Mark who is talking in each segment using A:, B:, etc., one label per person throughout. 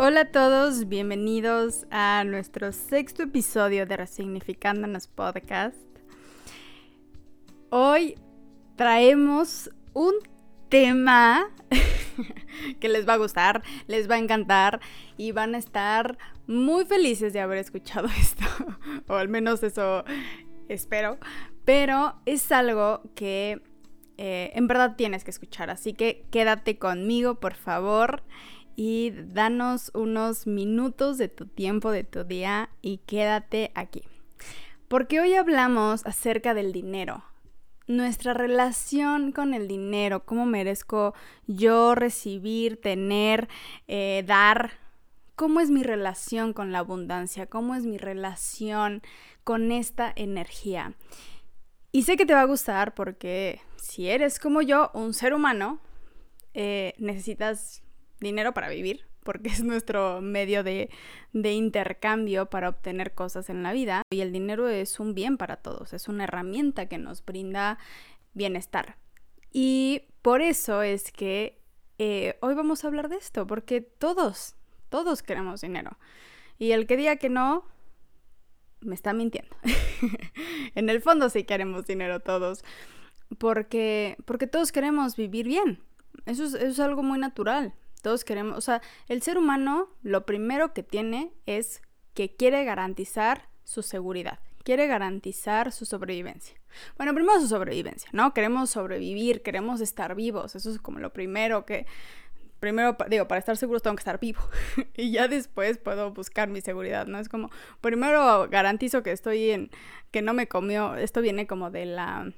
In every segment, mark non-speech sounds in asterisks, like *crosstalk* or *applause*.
A: Hola a todos, bienvenidos a nuestro sexto episodio de Resignificándonos Podcast. Hoy traemos un tema *laughs* que les va a gustar, les va a encantar y van a estar muy felices de haber escuchado *laughs* esto, o al menos eso espero, pero es algo que eh, en verdad tienes que escuchar, así que quédate conmigo, por favor y danos unos minutos de tu tiempo, de tu día y quédate aquí. Porque hoy hablamos acerca del dinero, nuestra relación con el dinero, cómo merezco yo recibir, tener, eh, dar, cómo es mi relación con la abundancia, cómo es mi relación con esta energía. Y sé que te va a gustar porque si eres como yo, un ser humano, eh, necesitas dinero para vivir, porque es nuestro medio de, intercambio para obtener cosas en la vida. Y el dinero es un bien para todos, es una herramienta que nos brinda bienestar. Y por eso es que eh, hoy vamos a hablar de esto, porque todos, todos queremos dinero. Y el que diga que no, me está mintiendo. *laughs* en el fondo sí queremos dinero todos, porque, porque todos queremos vivir bien. Eso eso es algo muy natural. Todos queremos, o sea, el ser humano lo primero que tiene es que quiere garantizar su seguridad, quiere garantizar su sobrevivencia. Bueno, primero su sobrevivencia, ¿no? Queremos sobrevivir, queremos estar vivos, eso es como lo primero que, primero, digo, para estar seguros tengo que estar vivo *laughs* y ya después puedo buscar mi seguridad, ¿no? Es como, primero garantizo que estoy en, que no me comió, esto viene como de la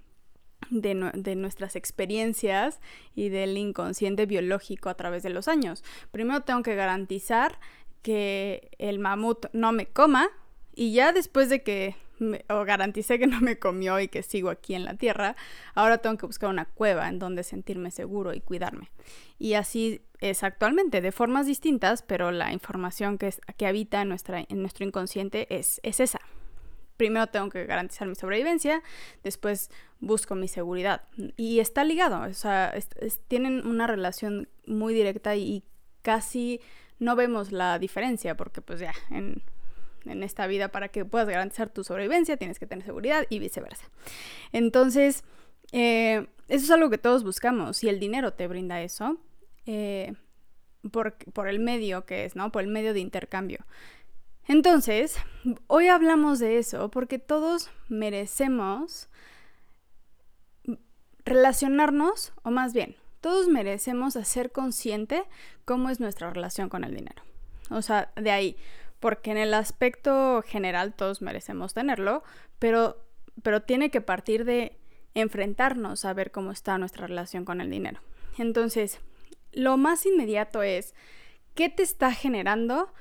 A: de, nuestras experiencias y del inconsciente biológico a través de los años. Primero tengo que garantizar que el mamut no me coma y ya después de que me, o garanticé que no me comió y que sigo aquí en la tierra, ahora tengo que buscar una cueva en donde sentirme seguro y cuidarme. Y así es actualmente, de formas distintas, pero la información que, que habita en, en nuestro inconsciente es, es esa primero tengo que garantizar mi sobrevivencia, después busco mi seguridad. Y está ligado, o sea, tienen una relación muy directa y casi no vemos la diferencia, porque pues ya, en, esta vida para que puedas garantizar tu sobrevivencia tienes que tener seguridad y viceversa. Entonces, eh, eso es algo que todos buscamos y el dinero te brinda eso. Eh, por, por, el medio que es, ¿no? Por el medio de intercambio. Entonces, hoy hablamos de eso porque todos merecemos relacionarnos, o más bien, todos merecemos hacer consciente cómo es nuestra relación con el dinero. O sea, de ahí, porque en el aspecto general todos merecemos tenerlo, pero, pero tiene que partir de enfrentarnos a ver cómo está nuestra relación con el dinero. Entonces, lo más inmediato es, ¿qué te está generando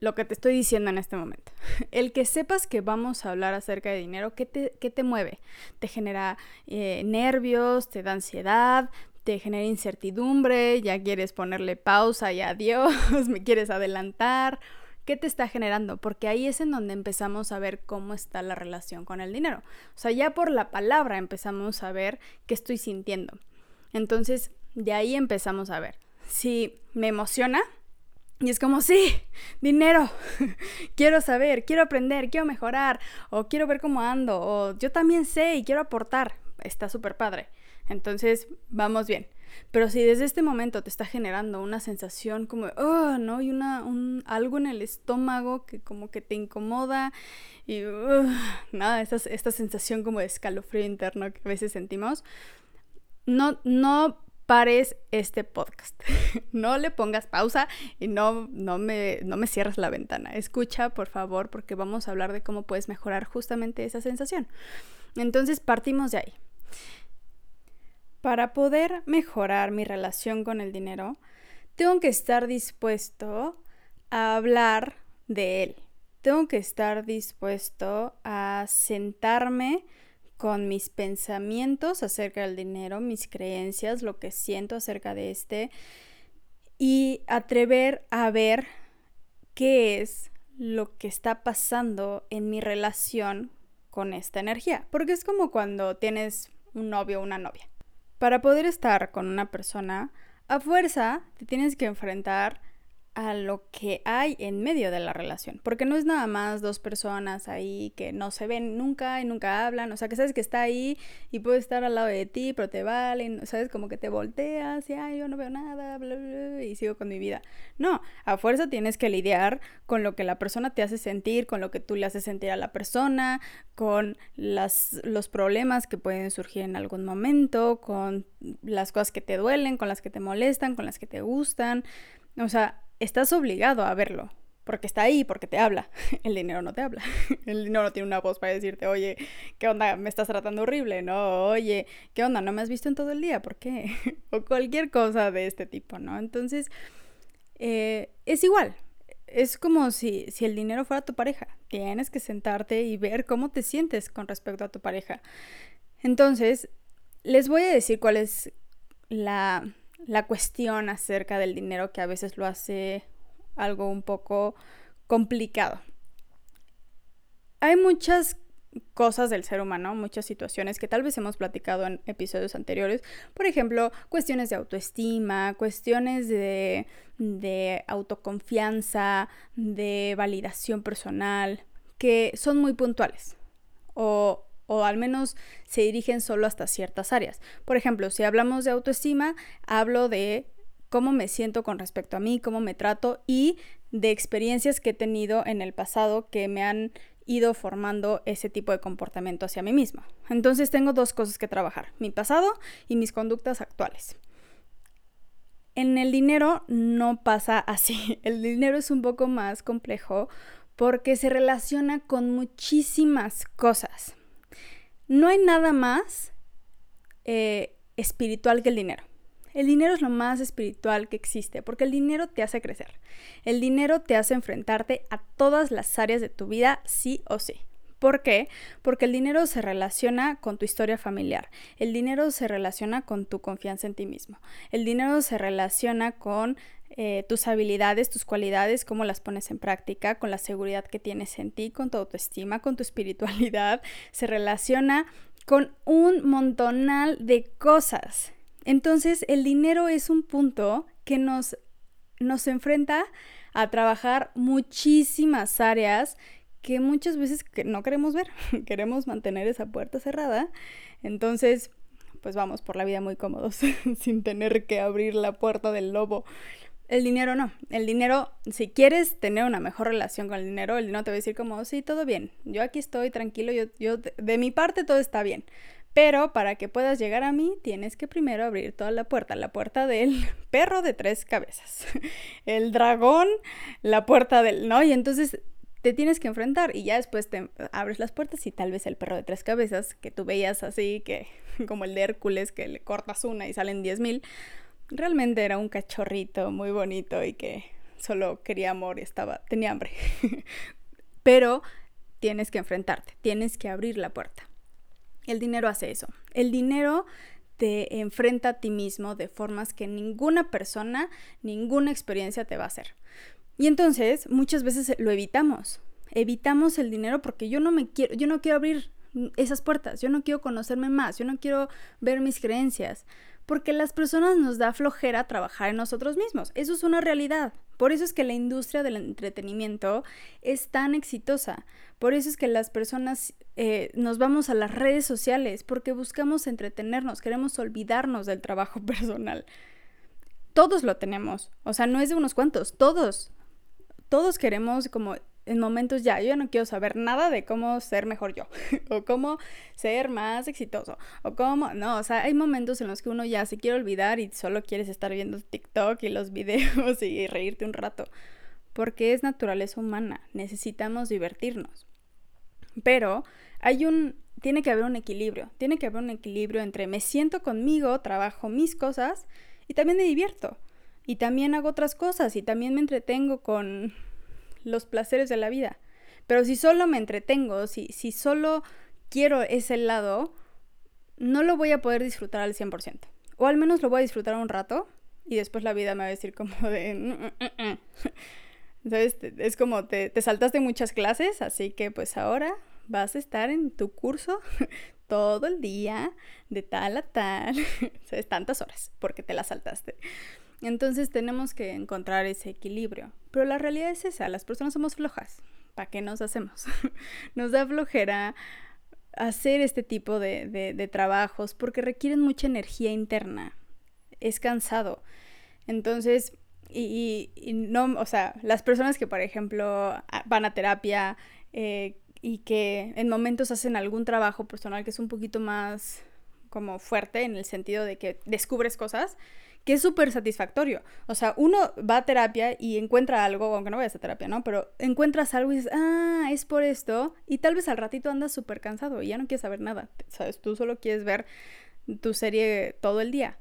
A: lo que te estoy diciendo en este momento. *laughs* El que sepas que vamos a hablar acerca de dinero, ¿qué te, te mueve? ¿Te genera eh, nervios? ¿Te da ansiedad? ¿Te genera incertidumbre? ¿Ya quieres ponerle pausa y adiós? *laughs* ¿Me quieres adelantar? ¿Qué te está generando? Porque ahí es en donde empezamos a ver cómo está la relación con el dinero. O sea, ya por la palabra empezamos a ver qué estoy sintiendo. Entonces, de ahí empezamos a ver. Si me emociona, y es como, sí, dinero, *laughs* quiero saber, quiero aprender, quiero mejorar, o quiero ver cómo ando, o yo también sé y quiero aportar. Está súper padre. Entonces, vamos bien. Pero si desde este momento te está generando una sensación como, oh, ¿no? Y una, un, algo en el estómago que como que te incomoda y, nada, esta, esta sensación como de escalofrío interno que a veces sentimos, no, no pares este podcast. *laughs* no le pongas pausa y no, no, me, no me cierres la ventana. Escucha, por favor, porque vamos a hablar de cómo puedes mejorar justamente esa sensación. Entonces partimos de ahí. Para poder mejorar mi relación con el dinero, tengo que estar dispuesto a hablar de él. Tengo que estar dispuesto a sentarme con mis pensamientos acerca del dinero, mis creencias, lo que siento acerca de este y atrever a ver qué es lo que está pasando en mi relación con esta energía. Porque es como cuando tienes un novio o una novia. Para poder estar con una persona, a fuerza te tienes que enfrentar a lo que hay en medio de la relación, porque no es nada más dos personas ahí que no se ven nunca y nunca hablan, o sea, que sabes que está ahí y puede estar al lado de ti, pero te vale, sabes, como que te volteas y, ay, yo no veo nada, bla, bla, y sigo con mi vida. No, a fuerza tienes que lidiar con lo que la persona te hace sentir, con lo que tú le haces sentir a la persona, con las, los problemas que pueden surgir en algún momento, con las cosas que te duelen, con las que te molestan, con las que te gustan, o sea, estás obligado a verlo, porque está ahí, porque te habla. *laughs* El dinero no te habla. *laughs* El dinero no tiene una voz para decirte, oye, ¿qué onda? Me estás tratando horrible, ¿no? Oye, ¿qué onda? ¿No me has visto en todo el día? ¿Por qué? *laughs* o cualquier cosa de este tipo, ¿no? Entonces, eh, es igual. Es como si, si el dinero fuera tu pareja. Tienes que sentarte y ver cómo te sientes con respecto a tu pareja. Entonces, les voy a decir cuál es la la cuestión acerca del dinero que a veces lo hace algo un poco complicado. Hay muchas cosas del ser humano, muchas situaciones que tal vez hemos platicado en episodios anteriores. Por ejemplo, cuestiones de autoestima, cuestiones de, de autoconfianza, de validación personal, que son muy puntuales. O o al menos se dirigen solo hasta ciertas áreas. Por ejemplo, si hablamos de autoestima, hablo de cómo me siento con respecto a mí, cómo me trato y de experiencias que he tenido en el pasado que me han ido formando ese tipo de comportamiento hacia mí mismo. Entonces tengo dos cosas que trabajar, mi pasado y mis conductas actuales. En el dinero no pasa *laughs* así, el dinero es un poco más complejo porque se relaciona con muchísimas cosas. No hay nada más eh, espiritual que el dinero. El dinero es lo más espiritual que existe, porque el dinero te hace crecer. El dinero te hace enfrentarte a todas las áreas de tu vida, sí o sí. ¿Por qué? Porque el dinero se relaciona con tu historia familiar. El dinero se relaciona con tu confianza en ti mismo. El dinero se relaciona con eh, tus habilidades, tus cualidades, cómo las pones en práctica, con la seguridad que tienes en ti, con tu autoestima, con tu espiritualidad, se relaciona con un montonal de cosas. Entonces, el dinero es un punto que nos, nos enfrenta a trabajar muchísimas áreas que muchas veces no queremos ver, *laughs* queremos mantener esa puerta cerrada. Entonces, pues vamos por la vida muy cómodos, *laughs* sin tener que abrir la puerta del lobo. El dinero no. El dinero, si quieres tener una mejor relación con el dinero, el dinero te va a decir como, sí, todo bien. Yo aquí estoy tranquilo, yo, yo de mi parte todo está bien. Pero para que puedas llegar a mí, tienes que primero abrir toda la puerta, la puerta del *laughs* perro de tres cabezas, el dragón, la puerta del, ¿no? Y entonces te tienes que enfrentar y ya después te abres las puertas y tal vez el perro de tres cabezas que tú veías así, que *laughs* como el de Hércules, que le cortas una y salen diez mil, realmente era un cachorrito muy bonito y que solo quería amor y estaba, tenía hambre. *laughs* Pero tienes que enfrentarte, tienes que abrir la puerta. El dinero hace eso. El dinero te enfrenta a ti mismo de formas que ninguna persona, ninguna experiencia te va a hacer. Y entonces muchas veces lo evitamos. Evitamos el dinero porque yo no me quiero, yo no quiero abrir esas puertas, yo no quiero conocerme más, yo no quiero ver mis creencias, porque las personas nos da flojera trabajar en nosotros mismos. Eso es una realidad. Por eso es que la industria del entretenimiento es tan exitosa. Por eso es que las personas eh, nos vamos a las redes sociales, porque buscamos entretenernos, queremos olvidarnos del trabajo *laughs* personal. Todos lo tenemos. O sea, no es de unos cuantos, todos. Todos queremos como en momentos ya, yo no quiero saber nada de cómo ser mejor yo, *laughs* o cómo ser más exitoso, o cómo, no, o sea, hay momentos en los que uno ya se quiere olvidar y solo quieres estar viendo TikTok y los *laughs* videos y reírte un rato, porque es naturaleza humana, necesitamos divertirnos. Pero hay un, tiene que haber un equilibrio, tiene que haber un equilibrio entre me siento conmigo, trabajo mis cosas y también me divierto. Y también hago otras cosas y también me entretengo con los placeres de la vida. Pero si solo me entretengo, si, si solo quiero ese lado, no lo voy a poder disfrutar al 100%. O al menos lo voy a disfrutar un rato y después la vida me va a decir como de... Mm, mm, mm, *laughs* Entonces es como te, te saltaste muchas clases, así que pues ahora vas a estar en tu curso *laughs* todo el día, de tal a tal, *laughs* ¿sabes? Tantas horas, porque te las saltaste. Entonces tenemos que encontrar ese equilibrio. Pero la realidad es esa, las personas somos flojas. ¿Para qué nos hacemos? *laughs* nos da flojera hacer este tipo de, trabajos porque requieren mucha energía interna. Es cansado. Entonces, y, no, o sea, las personas que, por ejemplo, van a terapia eh, y que en momentos hacen algún trabajo personal que es un poquito más como fuerte en el sentido de que descubres cosas, que es súper satisfactorio. O sea, uno va a terapia y encuentra algo, aunque no vayas a terapia, ¿no? Pero encuentras algo y dices, ah, es por esto, y tal vez al ratito andas súper cansado y ya no quieres saber nada, ¿sabes? Tú solo quieres ver tu serie todo el día,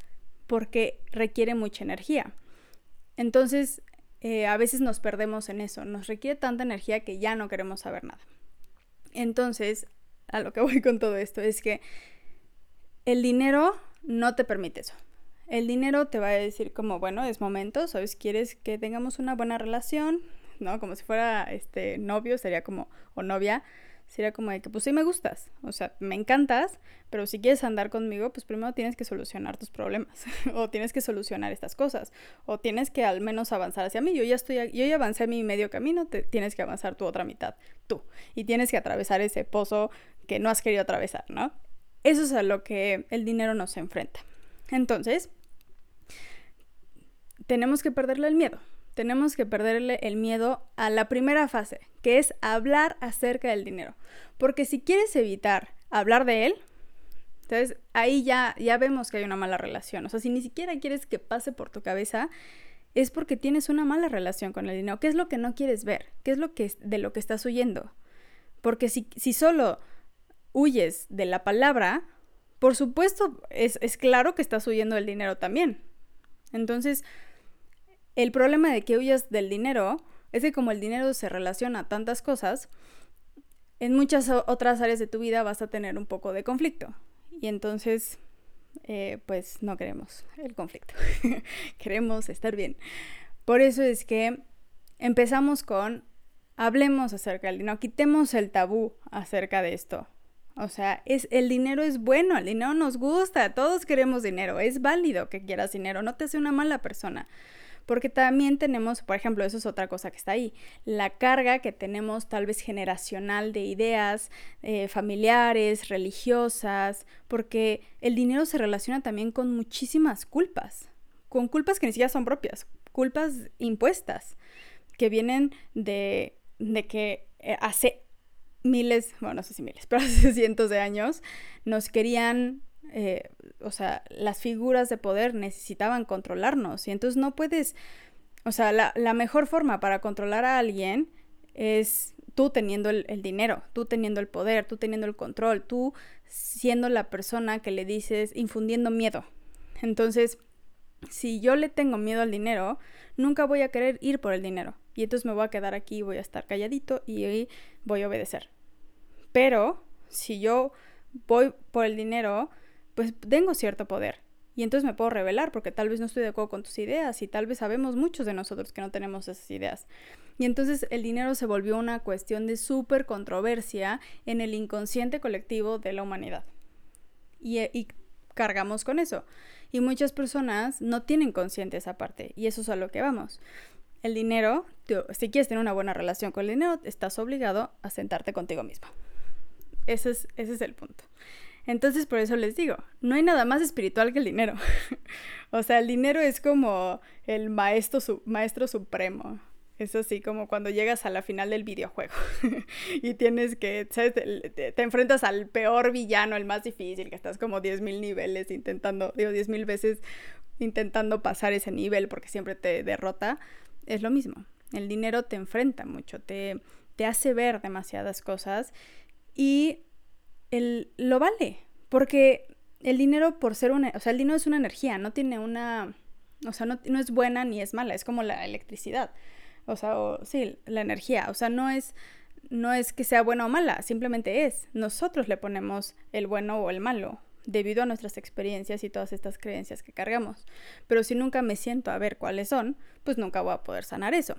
A: porque requiere mucha energía. Entonces, eh, a veces nos perdemos en eso, nos requiere tanta energía que ya no queremos saber nada. Entonces, a lo que *laughs* voy con todo esto es que el dinero no te permite eso. El dinero te va a decir como, bueno, es momento, ¿sabes? Quieres que tengamos una buena relación, ¿no? Como si fuera este novio, sería como, o novia, sería como de que, pues sí me gustas, o sea, me encantas, pero si quieres andar conmigo, pues primero tienes que solucionar tus problemas, *laughs* o tienes que solucionar estas cosas, o tienes que al menos avanzar hacia mí. Yo ya estoy, yo ya avancé mi medio camino, te, tienes que avanzar tu otra mitad, tú, y tienes que atravesar ese pozo que no has querido atravesar, ¿no? Eso es a lo que el dinero nos enfrenta. Entonces, tenemos que perderle el miedo. Tenemos que perderle el miedo a la primera fase, que es hablar acerca del dinero. Porque si quieres evitar hablar de él, entonces ahí ya, ya vemos que hay una mala relación. O sea, si ni siquiera quieres que pase por tu cabeza, es porque tienes una mala relación con el dinero. ¿Qué es lo que no quieres ver? ¿Qué es lo que de lo que estás huyendo? Porque si, si solo huyes de la palabra, por supuesto, es, es claro que estás huyendo del dinero también. Entonces, el problema de que huyas del dinero es que como el dinero se relaciona a tantas cosas, en muchas otras áreas de tu vida vas a tener un poco de conflicto. Y entonces, eh, pues no queremos el conflicto. *laughs* queremos estar bien. Por eso es que empezamos con, hablemos acerca del dinero, quitemos el tabú acerca de esto. O sea, es, el dinero es bueno, el dinero nos gusta, todos queremos dinero, es válido que quieras dinero, no te hace una mala persona. Porque también tenemos, por ejemplo, eso es otra cosa que está ahí, la carga que tenemos tal vez generacional de ideas eh, familiares, religiosas, porque el dinero se relaciona también con muchísimas culpas, con culpas que ni siquiera son propias, culpas impuestas, que vienen de, de que eh, hace miles, bueno, no sé si miles, *laughs* pero hace cientos de años nos querían eh, o sea, las figuras de poder necesitaban controlarnos y entonces no puedes, o sea, la, mejor forma para controlar a alguien es tú teniendo el, el, dinero, tú teniendo el poder, tú teniendo el control, tú siendo la persona que le dices, infundiendo miedo. Entonces, si yo le tengo miedo al dinero, nunca voy a querer ir por el dinero. Y entonces me voy a quedar aquí, voy a estar calladito y voy a obedecer. Pero si yo voy por el dinero, pues tengo cierto poder. Y entonces me puedo revelar porque tal vez no estoy de acuerdo con tus ideas y tal vez sabemos muchos de nosotros que no tenemos esas ideas. Y entonces el dinero se volvió una cuestión de súper controversia en el inconsciente colectivo de la humanidad. Y, y, cargamos con eso. Y muchas personas no tienen consciente esa parte. Y eso es a lo que vamos. El dinero, si quieres tener una buena relación con el dinero, estás obligado a sentarte contigo mismo. Ese es, ese es el punto. Entonces, por eso les digo, no hay nada más espiritual que el dinero. *laughs* o sea, el dinero es como el maestro, maestro supremo. Es así como cuando llegas a la final del videojuego *laughs* y tienes que, ¿sabes? Te, enfrentas al peor villano, el más difícil, que estás como 10.000 niveles intentando, digo, 10.000 veces intentando pasar ese nivel porque siempre te derrota. Es lo mismo. El dinero te enfrenta mucho, te, te hace ver demasiadas cosas y el, lo vale. Porque el dinero, por ser una. O sea, el dinero es una energía, no tiene una. O sea, no, es buena ni es mala, es como la electricidad. O sea, sí, la energía. O sea, no es, no es que sea buena o mala, simplemente es. Nosotros le ponemos el bueno o el malo debido a nuestras experiencias y todas estas creencias que cargamos. Pero si nunca me siento a ver cuáles son, pues nunca voy a poder sanar eso.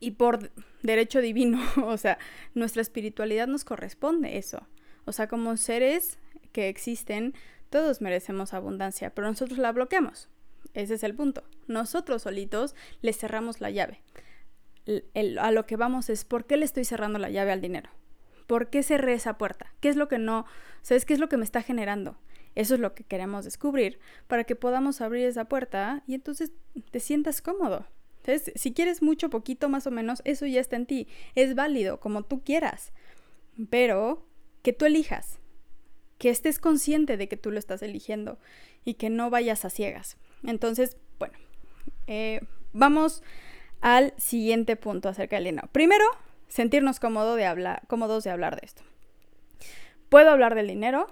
A: Y por derecho divino, *laughs* o sea, nuestra espiritualidad nos corresponde eso. O sea, como seres que existen, todos merecemos abundancia, pero nosotros la bloqueamos. Ese es el punto. Nosotros solitos le cerramos la llave. a lo que vamos es, ¿por qué le estoy cerrando la llave al dinero? ¿Por qué cerré esa puerta? ¿Qué es lo que no? ¿Sabes qué es lo que me está generando? Eso es lo que queremos descubrir para que podamos abrir esa puerta y entonces te sientas cómodo. Entonces, si quieres mucho, poquito, más o menos, eso ya está en ti. Es válido, como tú quieras. Pero que tú elijas. Que estés consciente de que tú lo estás eligiendo y que no vayas a ciegas. Entonces, bueno, eh, vamos al siguiente punto acerca del dinero. Primero, sentirnos cómodo de hablar, cómodos de hablar de esto. Puedo hablar del dinero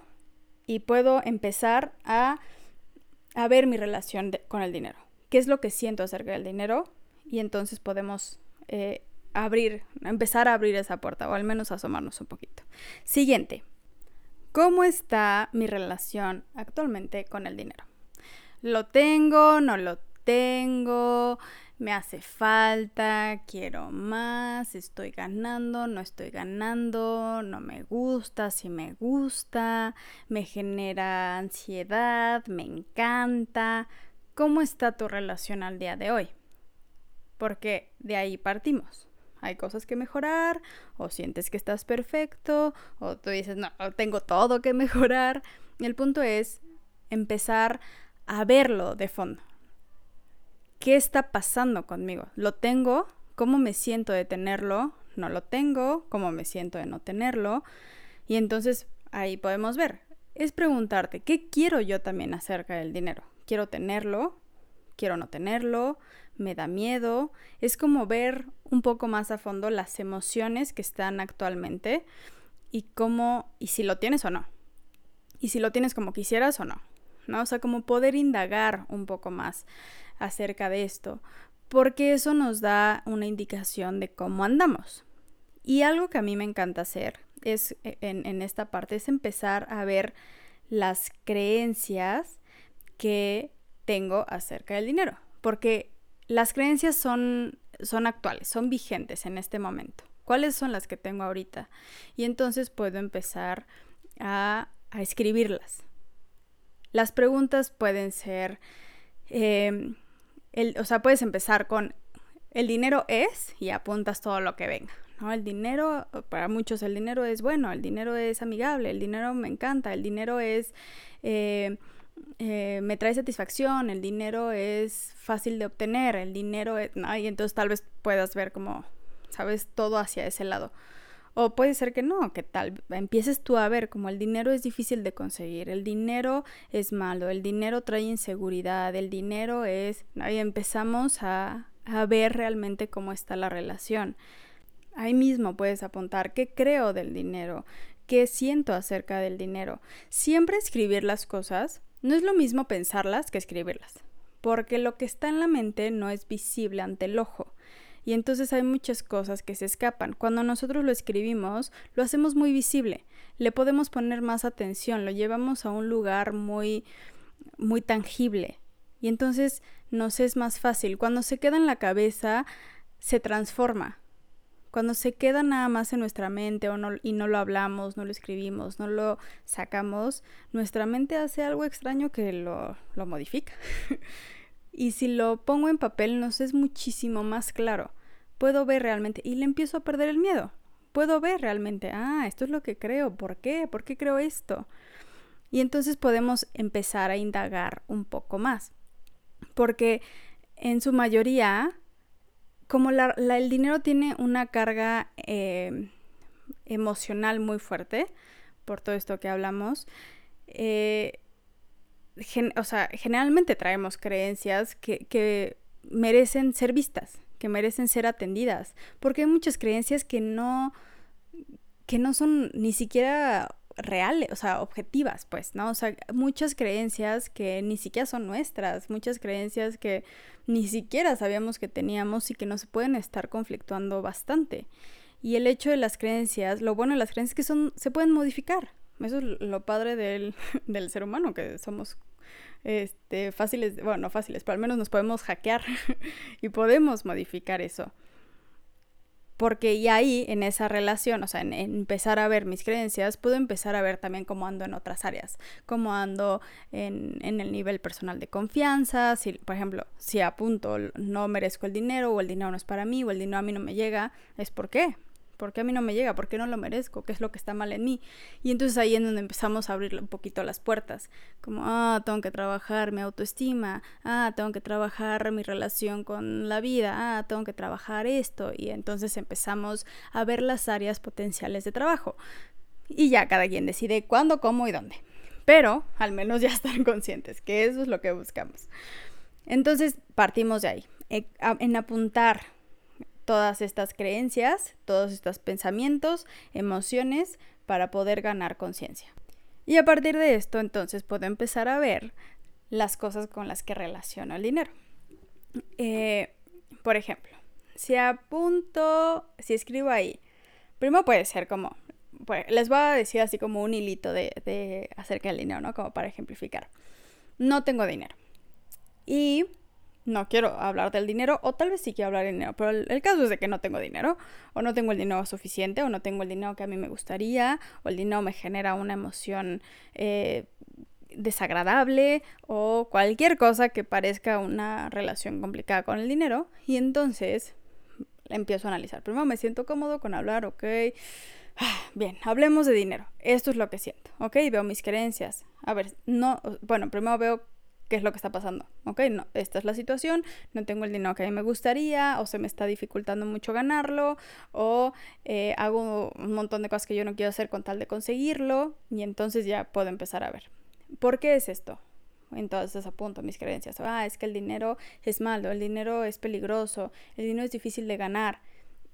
A: y puedo empezar a, ver mi relación con el dinero. ¿Qué es lo que siento acerca del dinero? Y entonces podemos eh, abrir, empezar a abrir esa puerta o al menos asomarnos un poquito. Siguiente. ¿Cómo está mi relación actualmente con el dinero? ¿Lo tengo? ¿No lo tengo? me hace falta, quiero más, estoy ganando, no estoy ganando, no me gusta, si me gusta, me genera ansiedad, me encanta. ¿Cómo está tu relación al día de hoy? Porque de ahí partimos. Hay cosas que mejorar, o sientes que estás perfecto, o tú dices, no, tengo todo que mejorar. El punto es empezar a verlo de fondo ¿qué está pasando conmigo? ¿Lo tengo? ¿Cómo me siento de tenerlo? ¿No lo tengo? ¿Cómo me siento de no tenerlo? Y entonces ahí podemos ver. Es preguntarte, ¿qué quiero yo también acerca del dinero? ¿Quiero tenerlo? ¿Quiero no tenerlo? ¿Me da miedo? Es como ver un poco más a fondo las emociones que están actualmente y cómo, y si lo tienes o no. Y si lo tienes como quisieras o no. ¿no? O sea, como poder indagar un poco más acerca de esto, porque eso nos da una indicación de cómo andamos. Y algo que a mí me encanta hacer es e, en, esta parte es empezar a ver las creencias que tengo acerca del dinero, porque las creencias son, son actuales, son vigentes en este momento. ¿Cuáles son las que tengo ahorita? Y entonces puedo empezar a, a escribirlas. Las preguntas pueden ser, em, o sea, puedes empezar con el dinero es y apuntas todo lo que venga. ¿no? El dinero, para muchos el dinero es bueno, el dinero es amigable, el dinero me encanta, el dinero es... Eh, eh, me trae satisfacción, el dinero es fácil de obtener, el dinero es... y entonces tal vez puedas ver como, sabes, todo hacia ese lado. O puede ser que no, que tal empieces tú a ver como el dinero es difícil de conseguir, el dinero es malo, el dinero trae inseguridad, el dinero es... Ahí empezamos a, a ver realmente cómo está la relación. Ahí mismo puedes apuntar qué creo del dinero, qué siento acerca del dinero. Siempre escribir las cosas no es lo mismo pensarlas que escribirlas, porque lo que está en la mente no es visible ante el ojo. Y entonces hay muchas cosas que se escapan. Cuando nosotros lo escribimos, lo hacemos muy visible. Le podemos poner más atención, lo llevamos a un lugar muy muy tangible. Y entonces nos es más fácil. Cuando se queda en la cabeza, se transforma. Cuando se queda nada más en nuestra mente o no, y no lo hablamos, no lo escribimos, no lo sacamos, nuestra mente hace algo extraño que lo, lo modifica. *laughs* Y si lo pongo en papel nos es muchísimo más claro. Puedo ver realmente y le empiezo a perder el miedo. Puedo ver realmente, ah, esto es lo que creo, ¿por qué? ¿Por qué creo esto? Y entonces podemos empezar a indagar un poco más. Porque en su mayoría, como el dinero tiene una carga eh, emocional muy fuerte, por todo esto que hablamos, eh, o sea, generalmente traemos creencias que, que merecen ser vistas, que merecen ser atendidas, porque hay muchas creencias que no, que no son ni siquiera reales, o sea, objetivas, pues, ¿no? O sea, muchas creencias que ni siquiera son nuestras, muchas creencias que ni siquiera sabíamos que teníamos y que nos pueden estar conflictuando bastante. Y el hecho de las creencias, lo bueno de las creencias es que son, se pueden modificar, eso es lo padre del, *laughs* del ser humano, que somos este, fáciles, bueno, no fáciles, pero al menos nos podemos hackear *laughs* y podemos modificar eso. Porque y ahí, en esa relación, o sea, en, empezar a ver mis creencias, puedo empezar a ver también cómo ando en otras áreas, cómo ando en, en el nivel personal de confianza, si, por ejemplo, si apunto no merezco el dinero o el dinero no es para mí o el dinero a mí no me llega, es por qué, ¿Por qué a mí no me llega? ¿Por qué no lo merezco? ¿Qué es lo que está mal en mí? Y entonces ahí es donde empezamos a abrir un poquito las puertas. Como, ah, tengo que trabajar mi autoestima. Ah, tengo que trabajar mi relación con la vida. Ah, tengo que trabajar esto. Y entonces empezamos a ver las áreas potenciales de trabajo. Y ya cada quien decide cuándo, cómo y dónde. Pero al menos ya *laughs* están conscientes que eso es lo que buscamos. Entonces partimos de ahí, e, en apuntar todas estas creencias, todos estos pensamientos, emociones, para poder ganar conciencia. Y a partir de esto, entonces, puedo empezar a ver las cosas con las que relaciono el dinero. Eh, por ejemplo, si apunto, si escribo ahí, primero puede ser como, pues, les voy a decir así como un hilito de, de acerca del dinero, ¿no? Como para ejemplificar. No tengo dinero. Y no quiero hablar del dinero, o tal vez sí quiero hablar del dinero, pero el, caso es de que no tengo dinero, o no tengo el dinero suficiente, o no tengo el dinero que a mí me gustaría, o el dinero me genera una emoción eh, desagradable, o cualquier cosa que parezca una relación complicada con el dinero, y entonces empiezo a analizar. Primero me siento cómodo con hablar, ok. Bien, hablemos de dinero. Esto es lo que siento, ¿ok? Veo mis creencias. A ver, no, bueno, primero veo qué es lo que está pasando. Ok, no, esta es la situación, no tengo el dinero que a mí me gustaría, o se me está dificultando mucho ganarlo, o eh, hago un montón de cosas que yo no quiero hacer con tal de conseguirlo, y entonces ya puedo empezar a ver. ¿Por qué es esto? Entonces apunto mis creencias. Ah, es que el dinero es malo, el dinero es peligroso, el dinero es difícil de ganar.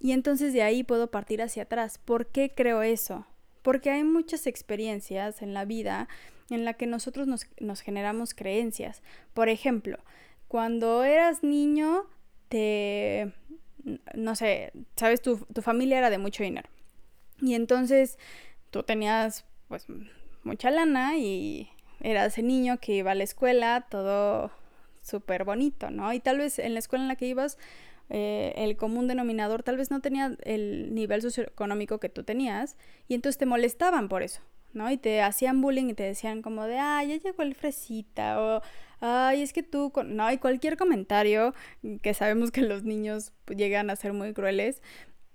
A: Y entonces de ahí puedo partir hacia atrás. ¿Por qué creo eso? Porque hay muchas experiencias en la vida en la que nosotros nos, generamos creencias. Por ejemplo, cuando eras niño, te, no sé, sabes, tu, tu familia era de mucho dinero. Y entonces tú tenías pues mucha lana y eras ese niño que iba a la escuela, todo súper bonito, ¿no? Y tal vez en la escuela en la que ibas, eh, el común denominador tal vez no tenía el nivel socioeconómico que tú tenías y entonces te molestaban por eso. ¿no? Y te hacían bullying y te decían como de, ay, ya llegó el fresita, o, ay, es que tú, no, hay cualquier comentario, que sabemos que los niños llegan a ser muy crueles,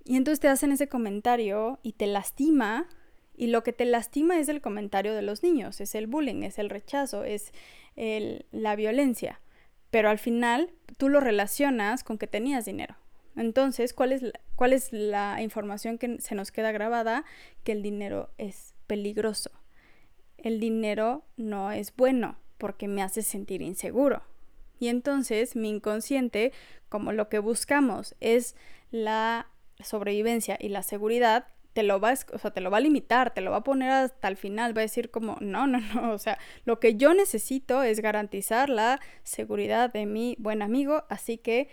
A: y entonces te hacen ese comentario y te lastima, y lo que te lastima es el comentario de los niños, es el bullying, es el rechazo, es el, la violencia, pero al final tú lo relacionas con que tenías dinero. Entonces, ¿cuál es, ¿cuál es la información que se nos queda grabada? Que el dinero es peligroso. El dinero no es bueno porque me hace sentir inseguro. Y entonces mi inconsciente, como lo que buscamos es la sobrevivencia y la seguridad, te lo va, o sea, te lo va a limitar, te lo va a poner hasta el final, va a decir como, no, no, no, *laughs* o sea, lo que yo necesito es garantizar la seguridad de mi buen amigo, así que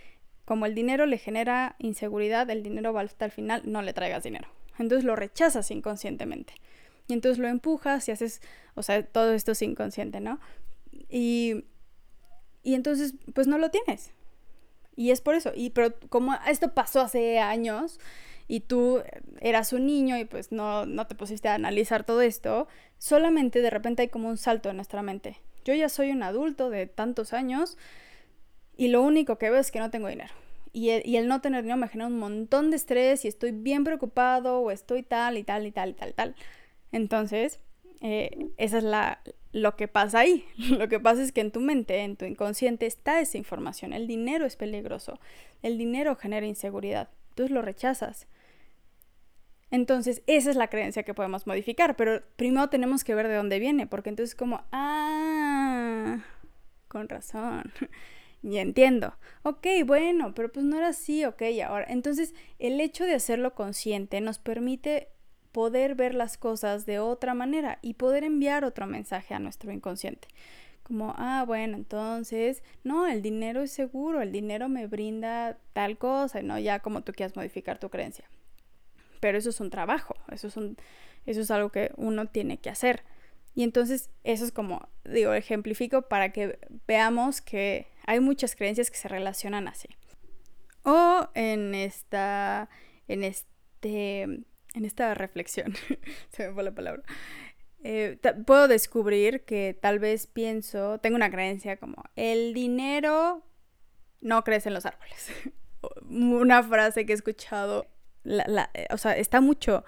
A: como el dinero le genera inseguridad, el dinero va hasta el final, no le traigas dinero. Entonces lo rechazas inconscientemente. Y entonces lo empujas y haces, o sea, todo esto es inconsciente, ¿no? Y, y entonces, pues no lo tienes. Y es por eso. Y pero como esto pasó hace años y tú eras un niño y pues no, no te pusiste a analizar todo esto, solamente de repente hay como un salto en nuestra mente. Yo ya soy un adulto de tantos años y lo único que veo es que no tengo dinero. Y el, y el, no tener dinero me genera un montón de estrés y estoy bien preocupado o estoy tal y tal y tal y tal y tal. Entonces, eh, esa es la, lo que pasa ahí. *laughs* Lo que pasa es que en tu mente, en tu inconsciente, está esa información. El dinero es peligroso. El dinero genera inseguridad. Tú lo rechazas. Entonces, esa es la creencia que podemos modificar. Pero primero tenemos que ver de dónde viene. Porque entonces como, ah, con razón. *laughs* y entiendo. Ok, bueno, pero pues no era así, ok, ahora. Entonces, el hecho de hacerlo consciente nos permite poder ver las cosas de otra manera y poder enviar otro mensaje a nuestro inconsciente. Como, ah, bueno, entonces, no, el dinero es seguro, el dinero me brinda tal cosa, ¿no? Ya como tú quieras modificar tu creencia. Pero eso es un trabajo, eso es, eso es algo que uno tiene que hacer. Y entonces, eso es como, digo, ejemplifico para que veamos que hay muchas creencias que se relacionan así. O en esta en este, en esta reflexión, *laughs* se me fue la palabra, eh, puedo descubrir que tal vez pienso, tengo una creencia como, el dinero no crece en los árboles. *laughs* una frase que he escuchado, eh, o sea, está mucho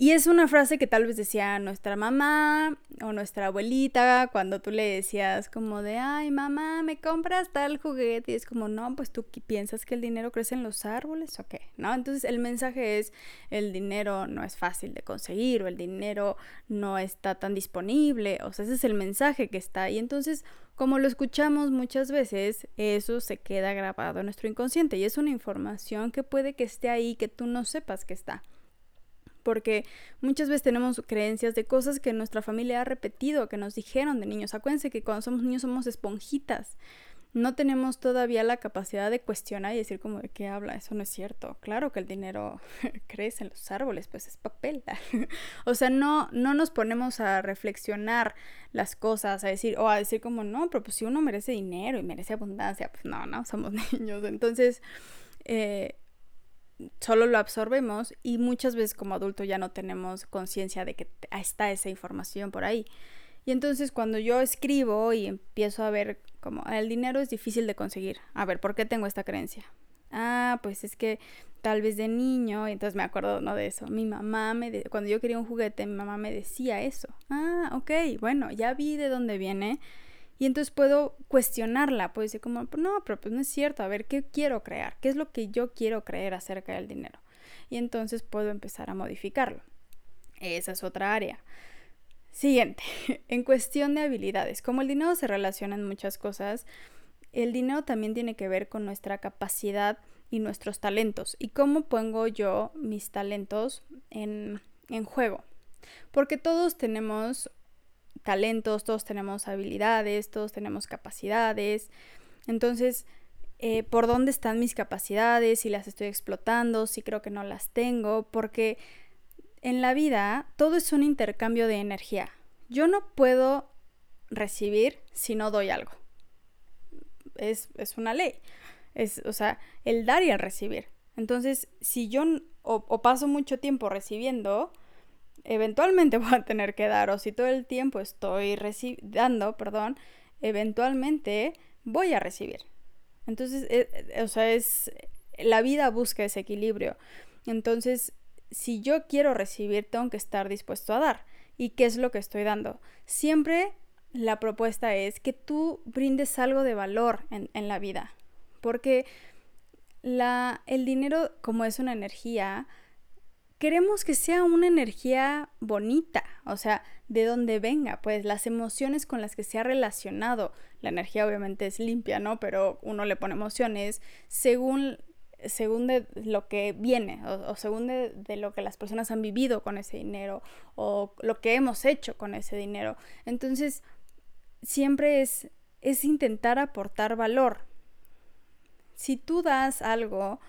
A: y es una frase que tal vez decía nuestra mamá o nuestra abuelita cuando tú le decías como de, ay mamá, ¿me compras tal juguete? Y es como, no, pues tú piensas que el dinero crece en los árboles o qué, ¿no? Entonces el mensaje es, el dinero no es fácil de conseguir o el dinero no está tan disponible, o sea, ese es el mensaje que está. Y entonces, como lo escuchamos muchas veces, eso se queda grabado en nuestro inconsciente y es una información que puede que esté ahí, que tú no sepas que está porque muchas veces tenemos creencias de cosas que nuestra familia ha repetido, que nos dijeron de niños. Acuérdense que cuando somos niños somos esponjitas. No tenemos todavía la capacidad de cuestionar y decir como de qué habla, eso no es cierto. Claro que el dinero *laughs* crece en los árboles, pues es papel. *laughs* o sea, no, no nos ponemos a reflexionar las cosas, a decir, o a decir como, no, pero pues si uno merece dinero y merece abundancia, pues no, no, *laughs* somos niños. Entonces, eh, solo lo absorbemos y muchas veces como adulto ya no tenemos conciencia de que está esa información por ahí. Y entonces cuando yo escribo y empiezo a ver como el dinero es difícil de conseguir. A ver, ¿por qué tengo esta creencia? Ah, pues es que tal vez de niño, y entonces me acuerdo ¿no? de eso. Mi mamá me cuando yo quería un juguete, mi mamá me decía eso. Ah, ok, bueno, ya vi de dónde viene y entonces puedo cuestionarla, puedo decir como, no, pero pues no es cierto, a ver, ¿qué quiero crear? ¿Qué es lo que yo quiero creer acerca del dinero? Y entonces puedo empezar a modificarlo. Esa es otra área. Siguiente, *laughs* en cuestión de habilidades, como el dinero se relaciona en muchas cosas, el dinero también tiene que ver con nuestra capacidad y nuestros talentos. ¿Y cómo pongo yo mis talentos en, en juego? Porque todos tenemos talentos, todos tenemos habilidades, todos tenemos capacidades. Entonces, eh, ¿por dónde están mis capacidades? Si las estoy explotando, si creo que no las tengo, porque en la vida todo es un intercambio de energía. Yo no puedo recibir si no doy algo. Es, una ley. Es, o sea, el dar y el recibir. Entonces, si yo o paso mucho tiempo recibiendo, eventualmente *laughs* voy a tener que dar, o si todo el tiempo estoy dando, perdón, eventualmente voy a recibir. Entonces, eh, eh, o sea, es, la vida busca ese equilibrio. Entonces, si yo quiero recibir, tengo que estar dispuesto a dar. ¿Y qué es lo que estoy dando? Siempre la propuesta es que tú brindes algo de valor en, en la vida. Porque la, el dinero, como es una energía, queremos que sea una energía bonita, o sea, de donde venga, pues las emociones con las que se ha relacionado. La energía obviamente es limpia, ¿no? Pero uno le pone emociones según, según de lo que viene o, según de, de, lo que las personas han vivido con ese dinero o lo que hemos hecho con ese dinero. Entonces, siempre es, es intentar aportar valor. Si tú das algo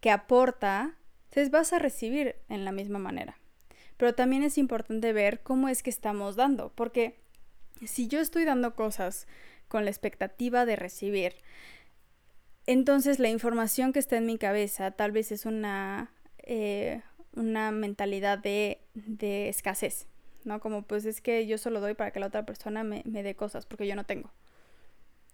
A: que aporta, entonces vas a recibir en la misma manera. Pero también es importante ver cómo es que estamos dando, porque si yo estoy dando cosas con la expectativa de recibir, entonces la información que está en mi cabeza tal vez es una, eh, una mentalidad de, de, escasez, ¿no? Como pues es que yo solo doy para que la otra persona me, me dé cosas, porque yo no tengo.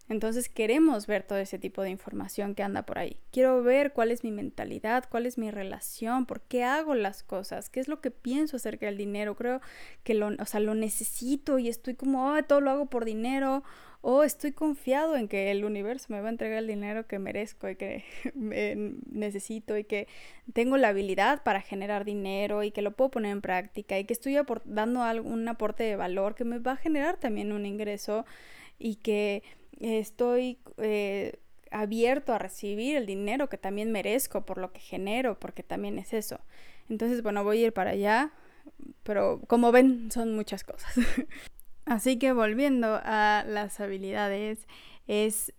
A: Entonces queremos ver todo ese tipo de información que anda por ahí. Quiero ver cuál es mi mentalidad, cuál es mi relación, por qué hago las cosas, qué es lo que pienso acerca del dinero. Creo que lo, o sea, lo necesito y estoy como, todo lo hago por dinero. O estoy confiado en que el universo me va a entregar el dinero que merezco y que *laughs* necesito y que tengo la habilidad para generar dinero y que lo puedo poner en práctica y que estoy dando algún aporte de valor que me va a generar también un ingreso y que estoy eh, abierto a recibir el dinero que también merezco por lo que genero, porque también es eso. Entonces, bueno, voy a ir para allá, pero como ven, son muchas cosas. *laughs* Así que volviendo a las habilidades, es,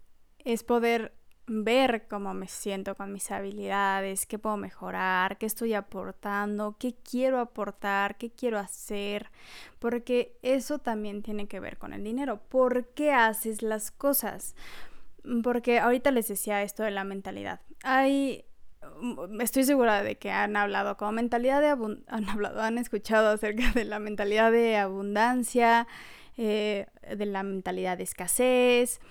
A: es poder ver cómo me siento con mis habilidades, qué puedo mejorar, qué estoy aportando, qué quiero aportar, qué quiero hacer, porque eso también tiene que ver con el dinero. ¿Por qué haces las cosas? Porque ahorita les decía esto de la mentalidad. Hay mm, estoy segura de que han hablado como mentalidad de *laughs* han hablado, han escuchado acerca de la mentalidad de abundancia, eh, de la mentalidad de escasez.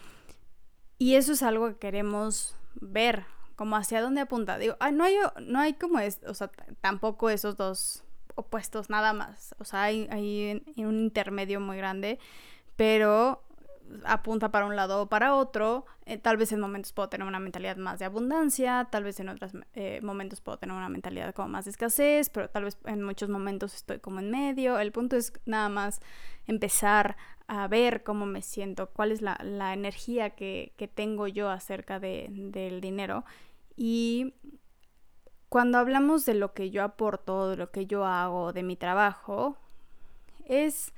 A: Y eso es algo que queremos ver, como hacia dónde apunta. Digo, no, hay, no hay como es, o sea, tampoco esos dos opuestos nada más. O sea, hay, hay un intermedio muy grande, pero apunta para un lado o para otro. Eh, tal vez en momentos puedo tener una mentalidad más de abundancia, tal vez en otros eh, momentos puedo tener una mentalidad como más de escasez, pero tal vez en muchos momentos estoy como en medio. El punto es nada más empezar a ver cómo me siento, cuál es la, energía que, tengo yo acerca del dinero. Y cuando hablamos de lo que yo aporto, de lo que yo hago, de mi trabajo, es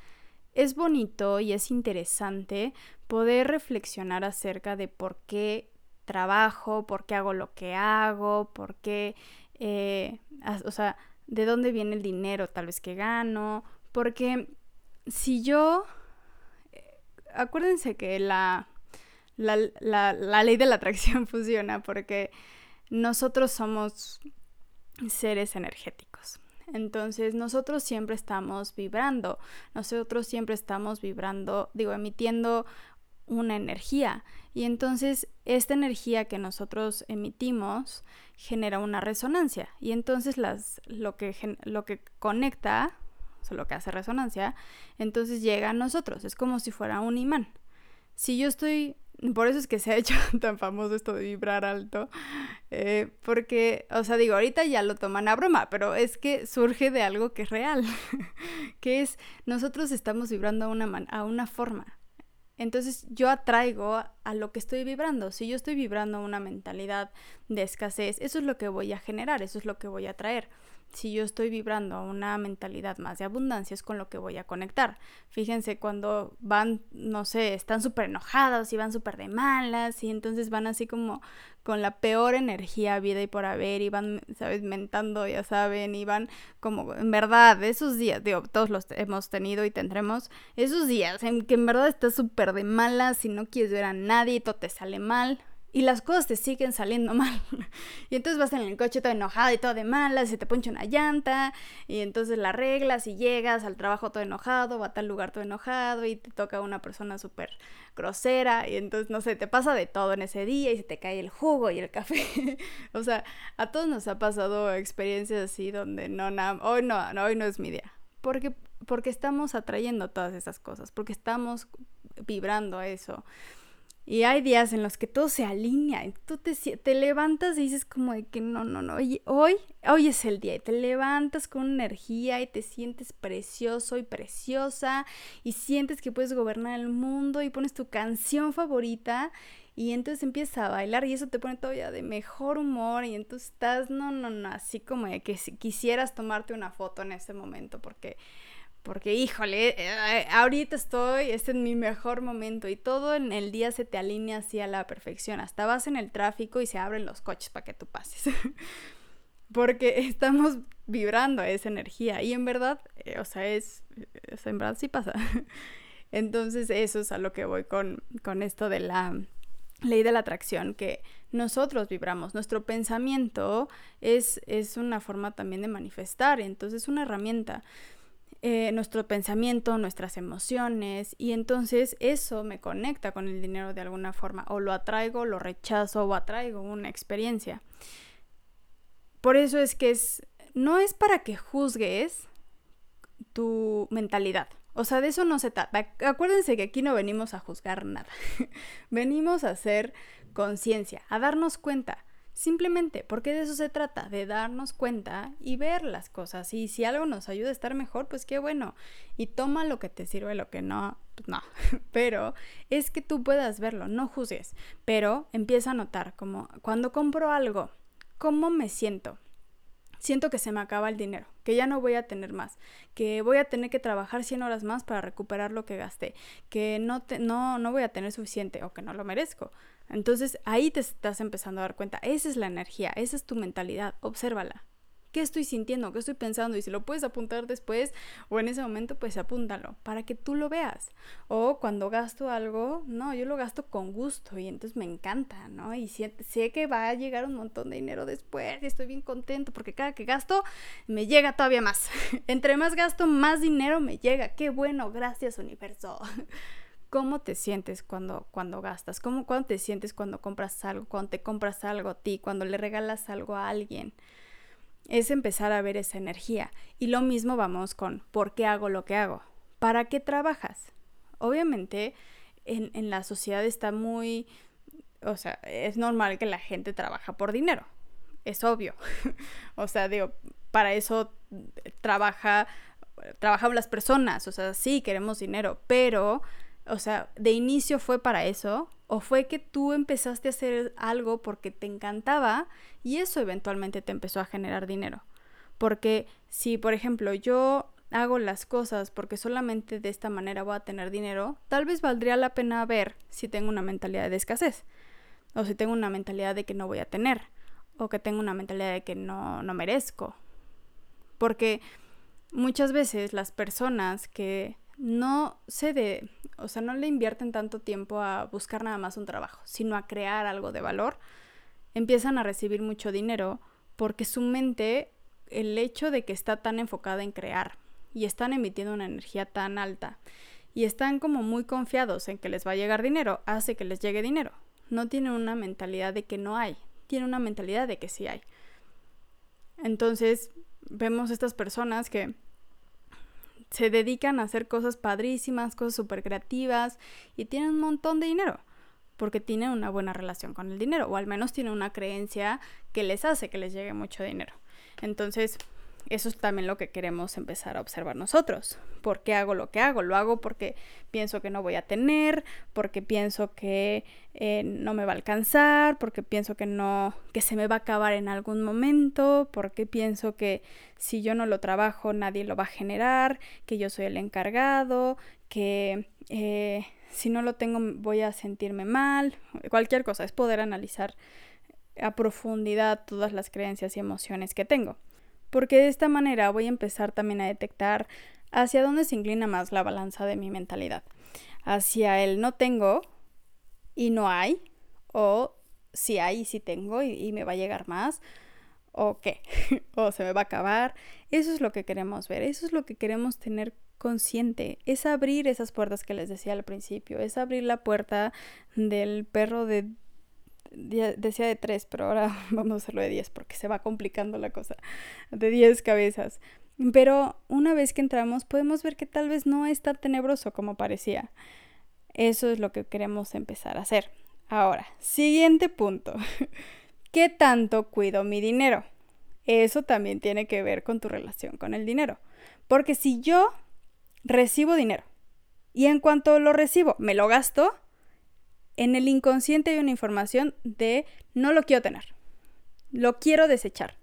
A: es bonito y es interesante poder reflexionar acerca de por qué trabajo, por qué hago lo que hago, por qué, eh, o sea, de dónde viene el dinero tal vez que gano, porque si yo, acuérdense que la, la, la ley de la atracción *laughs* funciona porque nosotros somos seres energéticos. Entonces nosotros siempre estamos vibrando, nosotros siempre estamos vibrando, digo, emitiendo una energía. Y entonces esta energía que nosotros emitimos genera una resonancia. Y entonces las, lo, que, lo que conecta, o lo que hace resonancia, entonces llega a nosotros. Es como si fuera un imán. Si yo estoy por eso es que se ha hecho *laughs* tan famoso esto de vibrar alto. Eh, porque, o sea, digo, ahorita ya lo toman a broma, pero es que surge de algo que es real. *laughs* que es, nosotros estamos vibrando a una, a una forma. Entonces yo atraigo a lo que estoy vibrando. Si yo estoy vibrando una mentalidad de escasez, eso es lo que voy a generar, eso es lo que voy a traer si yo estoy vibrando a una mentalidad más de abundancia es con lo que voy a conectar. Fíjense cuando van, no sé, están súper enojados y van súper de malas y entonces van así como con la peor energía vida y por haber y van, ¿sabes? Mentando, ya saben, y van como, en verdad, esos días, digo, todos los hemos tenido y tendremos, esos días en que en verdad estás súper de malas y no quieres ver a nadie y todo te sale mal, y las cosas te siguen saliendo *laughs* mal. y entonces vas en el coche todo enojado y todo de malas, se te poncha una llanta, y entonces la arreglas y llegas al trabajo todo enojado, o a tal lugar todo enojado, y te toca una persona súper grosera, y entonces, no sé, te pasa de todo en ese día, y se te cae el jugo y el café. *laughs* o sea, a todos nos ha pasado experiencias así donde no, nada, hoy no, no, hoy no es mi día. Porque, porque estamos atrayendo todas esas cosas, porque estamos vibrando eso. Y hay días en los que todo se alinea y tú te, te levantas y dices como de que no, no, no, hoy, hoy es el día y te levantas con energía y te sientes precioso y preciosa y sientes que puedes gobernar el mundo y pones tu canción favorita y entonces empiezas a bailar y eso te pone todavía de mejor humor y entonces estás, no, no, no, así como de que si quisieras tomarte una foto en ese momento porque porque, híjole, eh, ahorita estoy, este es mi mejor momento y todo en el día se te alinea así a la perfección. Hasta vas en el tráfico y se abren los coches para que tú pases. *laughs* Porque estamos vibrando esa energía y en verdad, eh, o sea, es, en verdad sí pasa. *laughs* Entonces eso es a lo que voy con, con esto de la ley de la atracción, que nosotros vibramos, nuestro pensamiento es, es una forma también de manifestar, entonces es una herramienta. Eh, nuestro pensamiento, nuestras emociones y entonces eso me conecta con el dinero de alguna forma o lo atraigo, lo rechazo o atraigo una experiencia. Por eso es que es, no es para que juzgues tu mentalidad. O sea, de eso no se trata. Acuérdense que aquí no venimos a juzgar nada. *laughs* venimos a hacer conciencia, a darnos cuenta. Simplemente, porque de eso se trata, de darnos cuenta y ver las cosas. Y si algo nos ayuda a estar mejor, pues qué bueno. Y toma lo que te sirve, lo que no, pues no. *laughs* Pero es que tú puedas verlo, no juzgues. Pero empieza a notar como cuando compro algo, ¿cómo me siento? Siento que se me acaba el dinero, que ya no voy a tener más, que voy a tener que trabajar 100 horas más para recuperar lo que gasté, que no, te, no, no voy a tener suficiente o que no lo merezco. Entonces ahí te estás empezando a dar cuenta, esa es la energía, esa es tu mentalidad, obsérvala. ¿Qué estoy sintiendo? ¿Qué estoy pensando? Y si lo puedes apuntar después o en ese momento, pues apúntalo para que tú lo veas. O cuando gasto algo, no, yo lo gasto con gusto y entonces me encanta, ¿no? Y sé, que va a llegar un montón de dinero después y estoy bien contento porque cada que gasto me llega todavía más. *laughs* Entre más gasto, más dinero me llega. Qué bueno, gracias universo. *laughs* ¿Cómo te sientes cuando, cuando gastas? ¿Cómo, ¿Cuándo te sientes cuando compras algo? Cuando te compras algo a ti, cuando le regalas algo a alguien es empezar a ver esa energía. Y lo mismo vamos con ¿por qué hago lo que hago? ¿Para qué trabajas? Obviamente en, la sociedad está muy, o sea, es normal que la gente trabaja por dinero. Es obvio. *laughs* o sea, digo, para eso trabaja, trabajamos las personas. O sea, sí, queremos dinero, pero, o sea, de inicio fue para eso ¿O fue que tú empezaste a hacer algo porque te encantaba y eso eventualmente te empezó a generar dinero? Porque si, por ejemplo, yo hago las cosas porque solamente de esta manera voy a tener dinero, tal vez valdría la pena ver si tengo una mentalidad de escasez, o si tengo una mentalidad de que no voy a tener, o que tengo una mentalidad de que no, no merezco. Porque muchas veces las personas que no se de, o sea, no le invierten tanto tiempo a buscar nada más un trabajo, sino a crear algo de valor, empiezan a recibir mucho dinero porque su mente, el hecho de que está tan enfocada en crear y están emitiendo una energía tan alta y están como muy confiados en que les va a llegar dinero, hace que les llegue dinero. No tienen una mentalidad de que no hay, tienen una mentalidad de que sí hay. Entonces, vemos estas personas que se dedican a hacer cosas padrísimas, cosas súper creativas y tienen un montón de dinero porque tienen una buena relación con el dinero o al menos tienen una creencia que les hace que les llegue mucho dinero. Entonces, eso es también lo que queremos empezar a observar nosotros. ¿Por qué hago lo que hago? Lo hago porque pienso que no voy a tener, porque pienso que eh, no me va a alcanzar, porque pienso que no, que se me va a acabar en algún momento, porque pienso que si yo no lo trabajo nadie lo va a generar, que yo soy el encargado, que eh, si no lo tengo voy a sentirme mal, cualquier cosa, es poder analizar a profundidad todas las creencias y emociones que tengo porque de esta manera voy a empezar también a detectar hacia dónde se inclina más la balanza de mi mentalidad. Hacia el no tengo y no hay, o si hay y si tengo y, me va a llegar más, o qué, *laughs* o se me va a acabar. Eso es lo que queremos ver, eso es lo que queremos tener consciente, es abrir esas puertas que les decía al principio, es abrir la puerta del perro de decía de tres, pero ahora *laughs* vamos a hacerlo de diez porque se va complicando la cosa, de diez cabezas. Pero una vez que entramos podemos ver que tal vez no es tan tenebroso como parecía. Eso es lo que queremos empezar a hacer. Ahora, siguiente punto. *laughs* ¿Qué tanto cuido mi dinero? Eso también tiene que ver con tu relación con el dinero. Porque si yo recibo dinero y en cuanto lo recibo me lo gasto, en el inconsciente hay una información de no lo quiero tener, lo quiero desechar,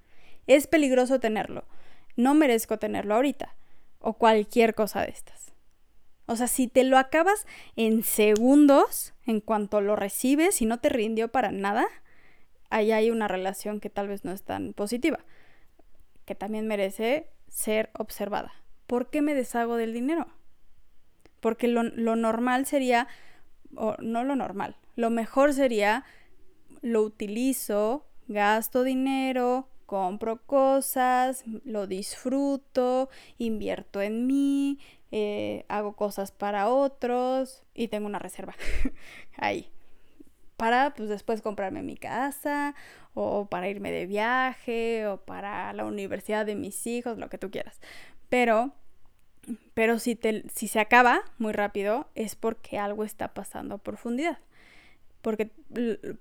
A: es peligroso tenerlo, no merezco tenerlo ahorita, o cualquier cosa de estas. O sea, si te lo acabas en segundos, en cuanto lo recibes y no te rindió para nada, ahí hay una relación que tal vez no es tan positiva, que también merece ser observada. ¿Por qué me deshago del dinero? Porque lo, lo normal sería o no lo normal, lo mejor sería lo utilizo, gasto dinero, compro cosas, lo disfruto, invierto en mí, eh, hago cosas para otros y tengo una reserva *laughs* ahí para pues después comprarme mi casa o para irme de viaje o para la universidad de mis hijos, lo que tú quieras. Pero pero si, te, si se acaba muy rápido es porque algo está pasando a profundidad. Porque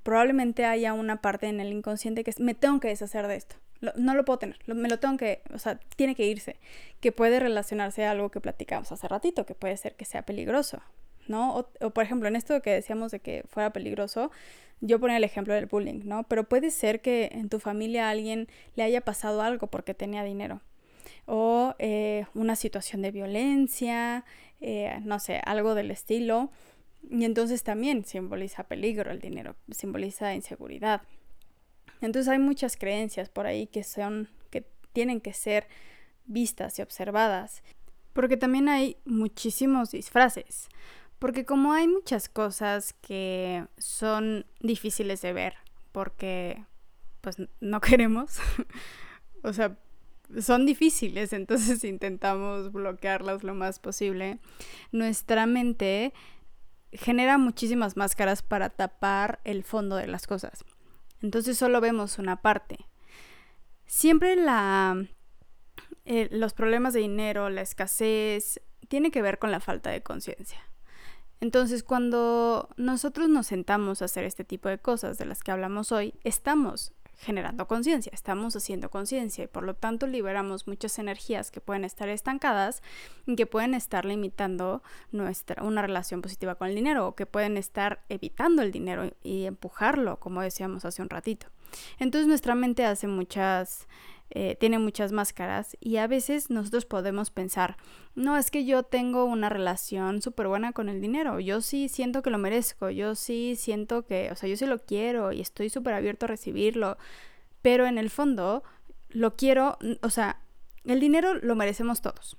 A: probablemente haya una parte en el inconsciente que es, me tengo que deshacer de esto. no lo puedo tener, me lo tengo que, o sea, tiene que irse. Que puede relacionarse a algo que platicamos hace ratito, que puede ser que sea peligroso, ¿no? O, o, por ejemplo, en esto que decíamos de que fuera peligroso, yo ponía el ejemplo del bullying, ¿no? Pero puede ser que en tu familia a alguien le haya pasado algo porque tenía dinero o eh, una situación de violencia, eh, no sé, algo del estilo. Y entonces también simboliza peligro el dinero, simboliza inseguridad. Entonces hay muchas creencias por ahí que son, que tienen que ser vistas y observadas. Porque también hay muchísimos disfraces. Porque como hay muchas cosas que son difíciles de ver, porque pues no queremos, *laughs* o sea, son difíciles, *laughs* entonces intentamos bloquearlas lo más posible. Nuestra mente genera muchísimas máscaras para tapar el fondo de las cosas. Entonces solo vemos una parte. Siempre la, eh, los problemas de dinero, la escasez, tiene que ver con la falta de conciencia. Entonces, cuando nosotros nos sentamos a hacer este tipo de cosas de las que hablamos hoy, estamos generando conciencia, estamos haciendo conciencia y por lo tanto liberamos muchas energías que pueden estar estancadas y que pueden estar limitando nuestra una relación positiva con el dinero o que pueden estar evitando el dinero y empujarlo, como decíamos hace un ratito. Entonces nuestra mente hace muchas eh, tiene muchas máscaras y a veces nosotros podemos pensar, no, es que yo tengo una relación súper buena con el dinero, yo sí siento que lo merezco, yo sí siento que, o sea, yo sí lo quiero y estoy súper abierto a recibirlo, pero en el fondo lo quiero, o sea, el dinero lo merecemos todos.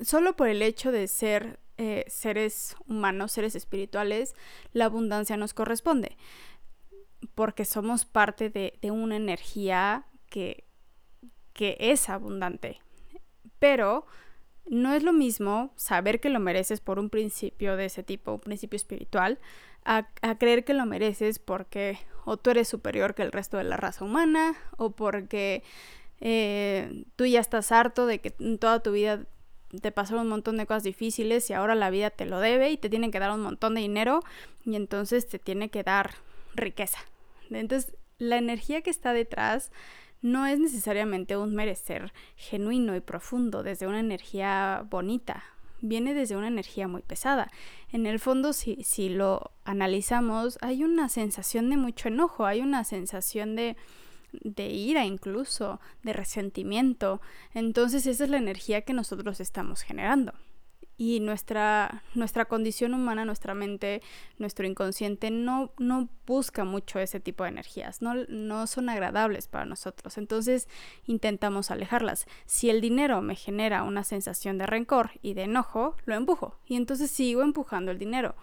A: Solo por el hecho de ser eh, seres humanos, seres espirituales, la abundancia nos corresponde porque somos parte de, una energía que, que es abundante. Pero no es lo mismo saber que lo mereces por un principio de ese tipo, un principio espiritual, a, creer que lo mereces porque o tú eres superior que el resto de la raza humana, o porque eh, tú ya estás harto de que en toda tu vida te pasaron un montón de cosas difíciles y ahora la vida te lo debe y te tienen que dar un montón de dinero y entonces te tiene que dar riqueza. Entonces, la energía que está detrás no es necesariamente un merecer genuino y profundo desde una energía bonita, viene desde una energía muy pesada. En el fondo, si, si lo analizamos, hay una sensación de mucho enojo, hay una sensación de, de ira incluso, de resentimiento. Entonces esa es la energía que nosotros estamos generando y nuestra, nuestra condición humana, nuestra mente, nuestro inconsciente no, no busca mucho ese tipo de energías, no, no son agradables para nosotros, entonces intentamos alejarlas. Si el dinero me genera una sensación de rencor y de enojo, lo empujo y entonces sigo empujando el dinero.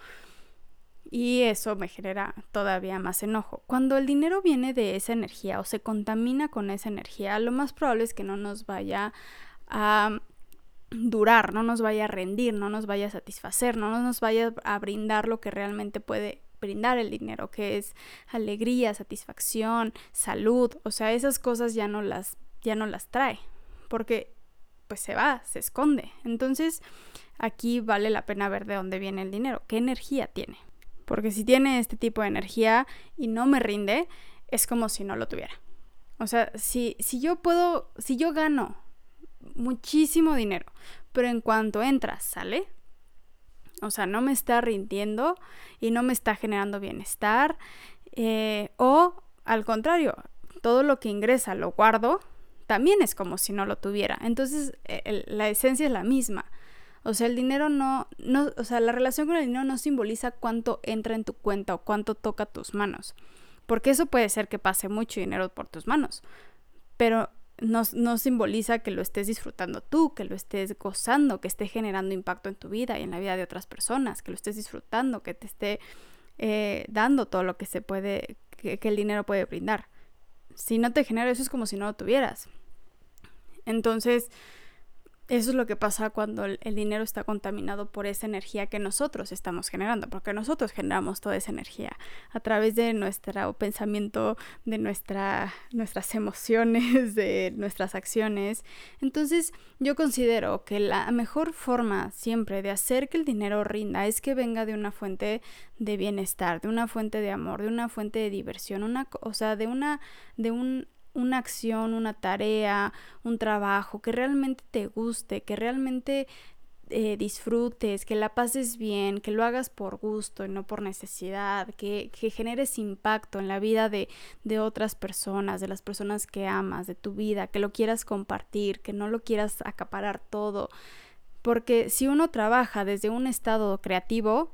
A: Y eso me genera todavía más enojo. Cuando el dinero viene de esa energía o se contamina con esa energía, lo más probable es que no nos vaya a durar, no nos vaya a rendir, no nos vaya a satisfacer, no nos vaya a brindar lo que realmente puede brindar el dinero, que es alegría, satisfacción, salud, o sea, esas cosas ya no las ya no las trae, porque pues se va, se esconde. Entonces, aquí vale la pena ver de dónde viene el dinero, qué energía tiene. Porque si tiene este tipo de energía y no me rinde, es como si no lo tuviera. O sea, si, si yo puedo, si yo gano muchísimo dinero. Pero en cuanto entra, sale. O sea, no me está rindiendo y no me está generando bienestar. Eh, o al contrario, todo lo que ingresa lo guardo, también es como si no lo tuviera. Entonces, e, la esencia es la misma. O sea, el dinero no, no, o sea, la relación con el dinero no simboliza cuánto entra en tu cuenta o cuánto toca tus manos. Porque eso puede ser que pase mucho dinero por tus manos. Pero no, simboliza que lo estés disfrutando tú, que lo estés gozando, que esté generando impacto en tu vida y en la vida de otras personas, que lo estés disfrutando, que te esté eh, dando todo lo que se puede, que, que el dinero puede brindar. Si no te genera eso es como si no lo tuvieras. Entonces, eso es lo que pasa cuando el, dinero está contaminado por esa energía que nosotros estamos generando, porque nosotros generamos toda esa energía a través de nuestro pensamiento, de nuestra, nuestras emociones, *laughs* de nuestras acciones. Entonces yo considero que la mejor forma siempre de hacer que el dinero rinda es que venga de una fuente de bienestar, de una fuente de amor, de una fuente de diversión, una, o sea, de una, de un una acción, una tarea, un trabajo que realmente te guste, que realmente eh, disfrutes, que la pases bien, que lo hagas por gusto y no por necesidad, que, que generes impacto en la vida de, de, otras personas, de las personas que amas, de tu vida, que lo quieras compartir, que no lo quieras acaparar todo. Porque si uno trabaja desde un estado creativo,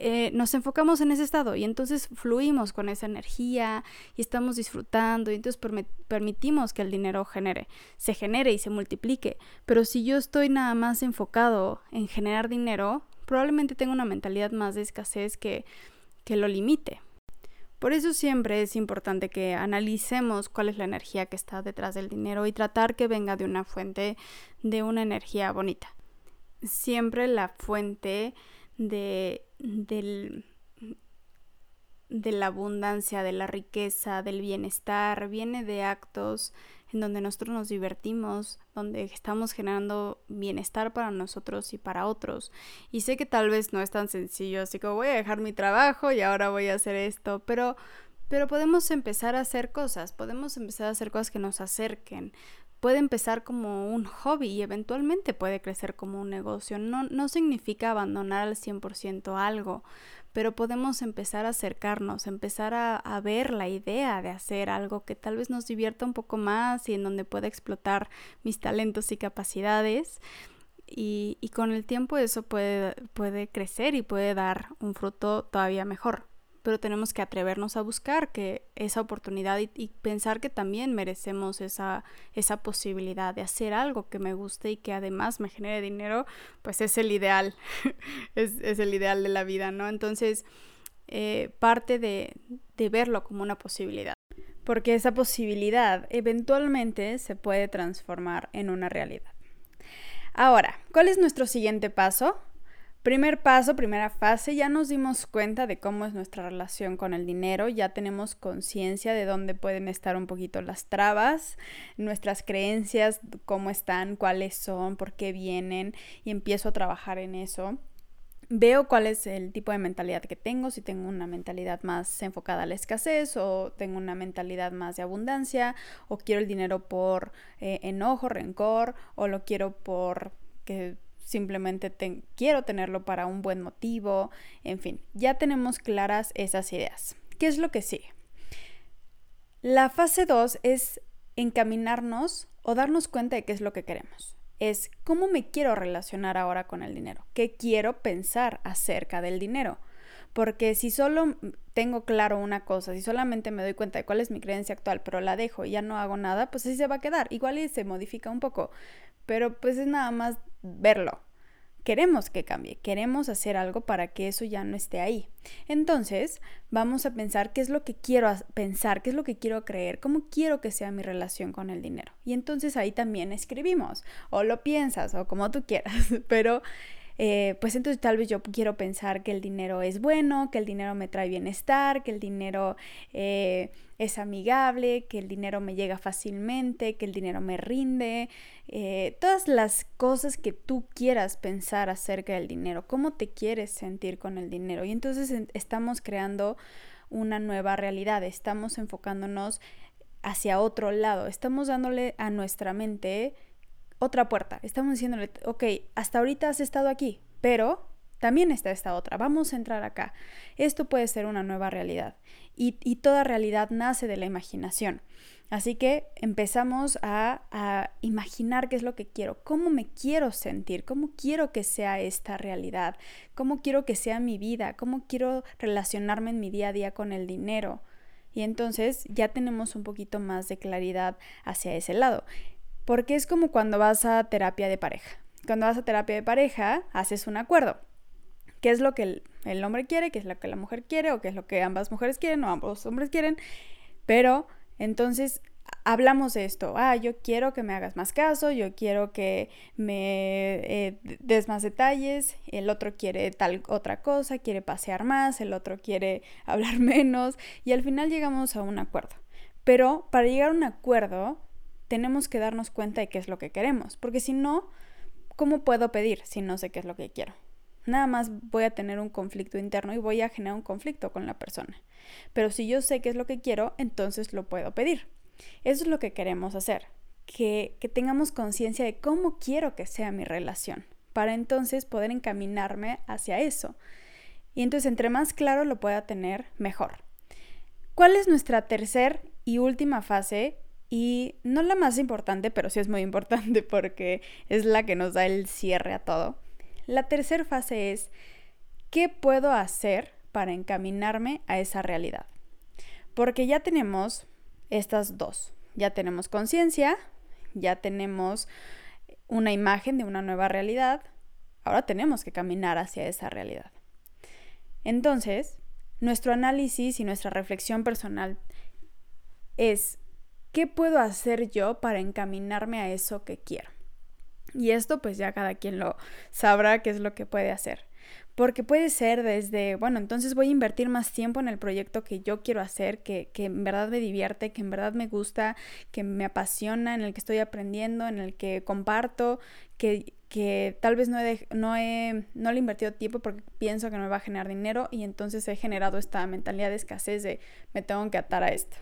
A: eh, nos enfocamos en ese estado y entonces fluimos con esa energía y estamos disfrutando y entonces permitimos que el dinero genere, se genere y se multiplique. Pero si yo estoy nada más enfocado en generar dinero, probablemente tengo una mentalidad más de escasez que, que lo limite. Por eso siempre es importante que analicemos cuál es la energía que está detrás del dinero y tratar que venga de una fuente de una energía bonita. Siempre la fuente de, del, de la abundancia, de la riqueza, del bienestar, viene de actos en donde nosotros nos divertimos, donde estamos generando bienestar para nosotros y para otros. Y sé que tal vez no es tan sencillo, así que voy a dejar mi trabajo y ahora voy a hacer esto, pero pero podemos empezar a hacer cosas, podemos empezar a hacer cosas que nos acerquen, puede empezar como un hobby y eventualmente puede crecer como un negocio. No, no significa abandonar al 100% algo, pero podemos empezar a acercarnos, empezar a, a, ver la idea de hacer algo que tal vez nos divierta un poco más y en donde pueda explotar mis talentos y capacidades. Y, y con el tiempo eso puede, puede crecer y puede dar un fruto todavía mejor pero tenemos que atrevernos a buscar que esa oportunidad y, pensar que también merecemos esa, esa posibilidad de hacer algo que me guste y que además me genere dinero, pues es el ideal, *laughs* es, el ideal de la vida, ¿no? Entonces, eh, parte de, de verlo como una posibilidad, porque esa posibilidad eventualmente se puede transformar en una realidad. Ahora, ¿cuál es nuestro siguiente paso? Primer paso, primera fase, ya nos dimos cuenta de cómo es nuestra relación con el dinero, ya tenemos conciencia de dónde pueden estar un poquito las trabas, nuestras creencias, cómo están, cuáles son, por qué vienen y empiezo a trabajar en eso. Veo cuál es el tipo de mentalidad que tengo, si tengo una mentalidad más enfocada a la escasez o tengo una mentalidad más de abundancia o quiero el dinero por eh, enojo, rencor o lo quiero por que simplemente quiero tenerlo para un buen motivo, en fin, ya tenemos claras esas ideas. ¿Qué es lo que sigue? La fase 2 es encaminarnos o darnos cuenta de qué es lo que queremos. Es cómo me quiero relacionar ahora con el dinero, qué quiero pensar acerca del dinero. Porque si solo tengo claro una cosa, si solamente me doy cuenta de cuál es mi creencia actual, pero la dejo y ya no hago nada, pues así se va a quedar. Igual y se modifica un poco, pero pues es nada más verlo. Queremos que cambie, queremos hacer algo para que eso ya no esté ahí. Entonces, vamos a pensar qué es lo que quiero pensar, qué es lo que quiero creer, cómo quiero que sea mi relación con el dinero. Y entonces ahí también escribimos, o lo piensas, o como tú quieras, *laughs* pero eh, pues entonces tal vez yo quiero pensar que el dinero es bueno, que el dinero me trae bienestar, que el dinero eh, es amigable, que el dinero me llega fácilmente, que el dinero me rinde, eh, todas las cosas que tú quieras pensar acerca del dinero, cómo te quieres sentir con el dinero. Y entonces estamos creando una nueva realidad, estamos enfocándonos hacia otro lado, estamos dándole a nuestra mente otra puerta. Estamos diciéndole, ok, hasta ahorita has estado aquí, pero también está esta otra. Vamos a entrar acá. Esto puede ser una nueva realidad. Y, toda realidad nace de la imaginación. Así que empezamos a, a, imaginar qué es lo que quiero, cómo me quiero sentir, cómo quiero que sea esta realidad, cómo quiero que sea mi vida, cómo quiero relacionarme en mi día a día con el dinero. Y entonces ya tenemos un poquito más de claridad hacia ese lado. Porque es como cuando vas a terapia de pareja. Cuando vas a terapia de pareja, haces un acuerdo. ¿Qué es lo que el, hombre quiere? ¿Qué es lo que la mujer quiere? ¿O qué es lo que ambas mujeres quieren? ¿O ambos hombres quieren? Pero entonces hablamos de esto. Ah, yo quiero que me hagas más caso, yo quiero que me eh, des más detalles, el otro quiere tal otra cosa, quiere pasear más, el otro quiere *laughs* hablar menos y al final llegamos a un acuerdo. Pero para llegar a un acuerdo tenemos que darnos cuenta de qué es lo que queremos, porque si no, ¿cómo puedo pedir si no sé qué es lo que quiero? Nada más voy a tener un conflicto interno y voy a generar un conflicto con la persona. Pero si yo sé qué es lo que quiero, entonces lo puedo pedir. Eso es lo que queremos hacer, que, que tengamos conciencia de cómo quiero que sea mi relación, para entonces poder encaminarme hacia eso. Y entonces entre más claro lo pueda tener, mejor. ¿Cuál es nuestra tercera y última fase y no la más importante, pero sí es muy importante *laughs* porque es la que nos da el cierre a todo. La tercera fase es ¿qué puedo hacer para encaminarme a esa realidad? Porque ya tenemos estas dos. Ya tenemos conciencia, ya tenemos una imagen de una nueva realidad, ahora tenemos que caminar hacia esa realidad. Entonces, nuestro análisis y nuestra reflexión personal es, ¿qué puedo hacer yo para encaminarme a eso que quiero? Y esto pues ya cada quien lo sabrá qué es lo que puede hacer. Porque puede ser desde, bueno, entonces voy a invertir más tiempo en el proyecto que yo quiero hacer, que, que, en verdad me divierte, que en verdad me gusta, que me apasiona, en el que estoy aprendiendo, en el que comparto, que, que tal vez no, he, no, he, no le he invertido tiempo porque pienso que no me va a generar dinero y entonces he generado esta mentalidad de escasez de me tengo que atar a esto.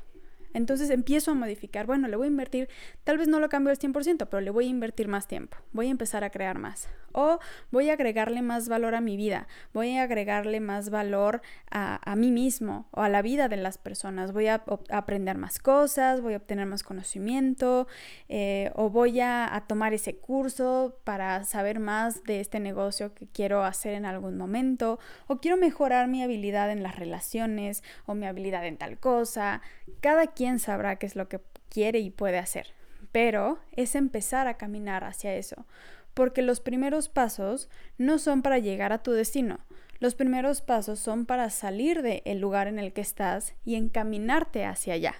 A: Entonces empiezo a modificar, bueno, le voy a invertir, tal vez no lo cambio al 100%, pero le voy a invertir más tiempo, voy a empezar a crear más. O voy a agregarle más valor a mi vida, voy a agregarle más valor a, a mí mismo o a la vida de las personas, voy a, aprender más cosas, voy a obtener más conocimiento, eh, o voy a, a tomar ese curso para saber más de este negocio que quiero hacer en algún momento, o quiero mejorar mi habilidad en las relaciones o mi habilidad en tal cosa. Cada quien sabrá qué es lo que quiere y puede hacer, pero es empezar a caminar hacia eso, porque los primeros pasos no son para llegar a tu destino, los primeros pasos son para salir del lugar en el que estás y encaminarte hacia allá.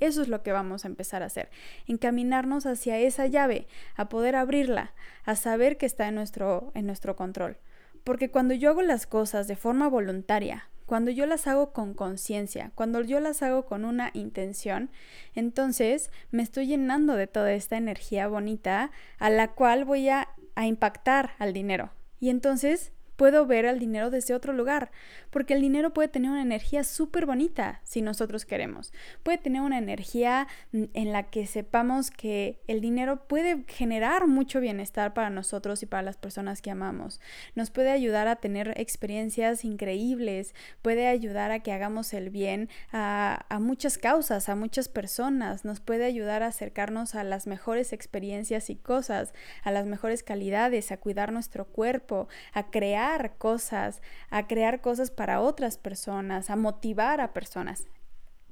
A: Eso es lo que vamos a empezar a hacer, encaminarnos hacia esa llave, a poder abrirla, a saber que está en nuestro, en nuestro control. Porque cuando yo hago las cosas de forma voluntaria, cuando yo las hago con conciencia, cuando yo las hago con una intención, entonces me estoy llenando de toda esta energía bonita a la cual voy a, a impactar al dinero. Y entonces puedo ver al dinero desde otro lugar, porque el dinero puede tener una energía súper bonita si nosotros queremos. Puede tener una energía en la que sepamos que el dinero puede generar mucho bienestar para nosotros y para las personas que amamos. Nos puede ayudar a tener experiencias increíbles, puede ayudar a que hagamos el bien a, a muchas causas, a muchas personas, nos puede ayudar a acercarnos a las mejores experiencias y cosas, a las mejores calidades, a cuidar nuestro cuerpo, a crear cosas, a crear cosas para otras personas, a motivar a personas.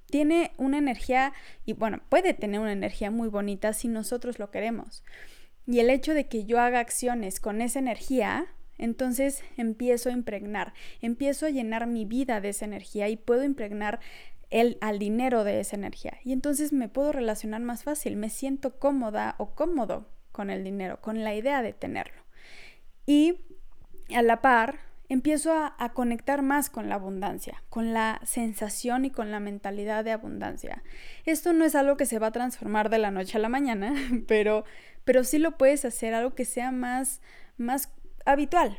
A: Tiene una energía, y bueno, puede tener una energía muy bonita si nosotros lo queremos. Y el hecho de que yo haga acciones con esa energía, entonces empiezo a impregnar, empiezo a llenar mi vida de esa energía y puedo impregnar el, al dinero de esa energía. Y entonces me puedo relacionar más fácil, me siento cómoda o cómodo con el dinero, con la idea de tenerlo. Y a la par, empiezo a, conectar más con la abundancia, con la sensación y con la mentalidad de abundancia. Esto no es algo que se va a transformar de la noche a la mañana, *laughs* pero, pero sí lo puedes hacer algo que sea más, más habitual.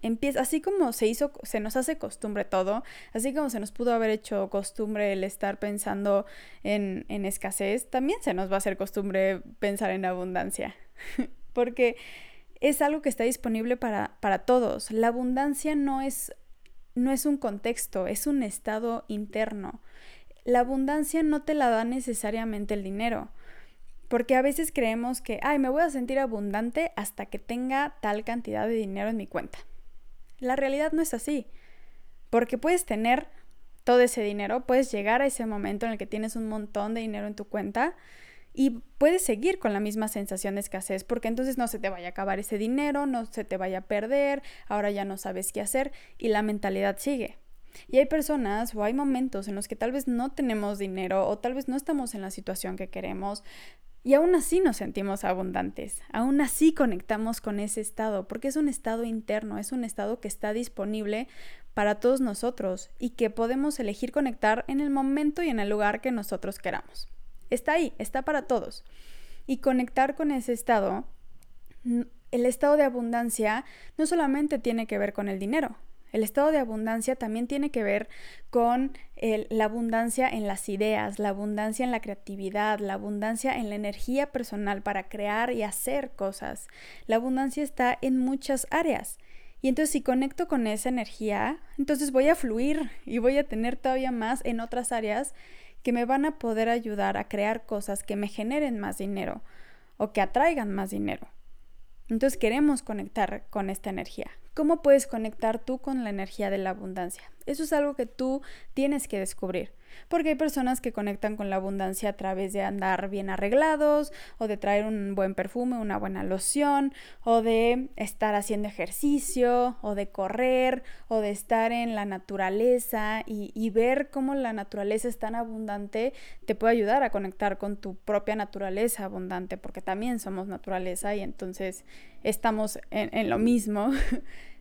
A: Empieza, así como se hizo, se nos hace costumbre todo, así como se nos pudo haber hecho costumbre el estar pensando en, en escasez, también se nos va a hacer costumbre pensar en abundancia. *laughs* Porque es algo que está disponible para, para todos. La abundancia no es, no es un contexto, es un estado interno. La abundancia no te la da necesariamente el dinero. Porque a veces creemos que, ay, me voy a sentir abundante hasta que tenga tal cantidad de dinero en mi cuenta. La realidad no es así. Porque puedes tener todo ese dinero, puedes llegar a ese momento en el que tienes un montón de dinero en tu cuenta y puedes seguir con la misma sensación de escasez porque entonces no se te vaya a acabar ese dinero, no se te vaya a perder, ahora ya no sabes qué hacer y la mentalidad sigue. Y hay personas o hay momentos en los que tal vez no tenemos dinero o tal vez no estamos en la situación que queremos y aún así nos sentimos abundantes, aún así conectamos con ese estado porque es un estado interno, es un estado que está disponible para todos nosotros y que podemos elegir conectar en el momento y en el lugar que nosotros queramos. Está ahí, está para todos. Y conectar con ese estado, el estado de abundancia no solamente tiene que ver con el dinero, el estado de abundancia también tiene que ver con la abundancia en las ideas, la abundancia en la creatividad, la abundancia en la energía personal para crear y hacer cosas. La abundancia está en muchas áreas. Y entonces si conecto con esa energía, entonces voy a fluir y voy a tener todavía más en otras áreas que me van a poder ayudar a crear cosas que me generen más dinero o que atraigan más dinero. Entonces queremos conectar con esta energía. ¿Cómo puedes conectar tú con la energía de la abundancia? Eso es algo que tú tienes que descubrir. Porque hay personas que conectan con la abundancia a través de andar bien arreglados, o de traer un buen perfume, una buena loción, o de estar haciendo ejercicio, o de correr, o de estar en la naturaleza y, y ver cómo la naturaleza es tan abundante, te puede ayudar a conectar con tu propia naturaleza abundante, porque también somos naturaleza y entonces estamos en, en lo mismo. *laughs*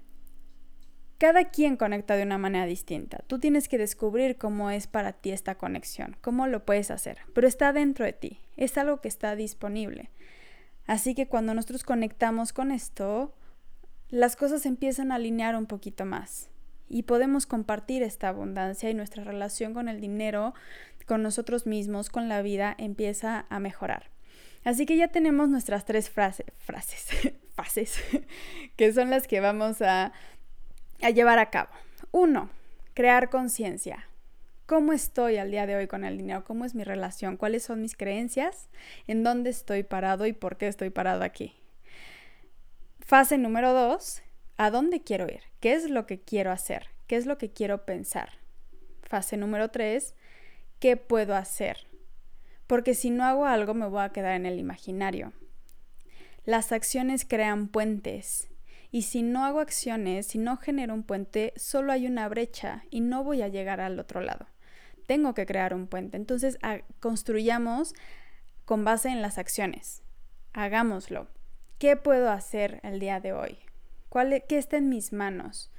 A: Cada quien conecta de una manera distinta. Tú tienes que descubrir cómo es para ti esta conexión, cómo lo puedes hacer, pero está dentro de ti, es algo que está disponible. Así que cuando nosotros conectamos con esto, las cosas empiezan a alinear un poquito más y podemos compartir esta abundancia y nuestra relación con el dinero, con nosotros mismos, con la vida, empieza a mejorar. Así que ya tenemos nuestras tres frases, *laughs* fases, *laughs* que son las que vamos a a llevar a cabo. Uno, crear conciencia. ¿Cómo estoy al día de hoy con el dinero? ¿Cómo es mi relación? ¿Cuáles son mis creencias? ¿En dónde estoy parado y por qué estoy parado aquí? Fase número dos, ¿a dónde quiero ir? ¿Qué es lo que quiero hacer? ¿Qué es lo que quiero pensar? Fase número tres, ¿qué puedo hacer? Porque si no hago algo me voy a quedar en el imaginario. Las acciones crean puentes y si no hago acciones, si no genero un puente, solo hay una brecha y no voy a llegar al otro lado. Tengo que crear un puente. Entonces, construyamos con base en las acciones. Hagámoslo. ¿Qué puedo hacer el día de hoy? ¿Cuál, e, ¿Qué está en mis manos?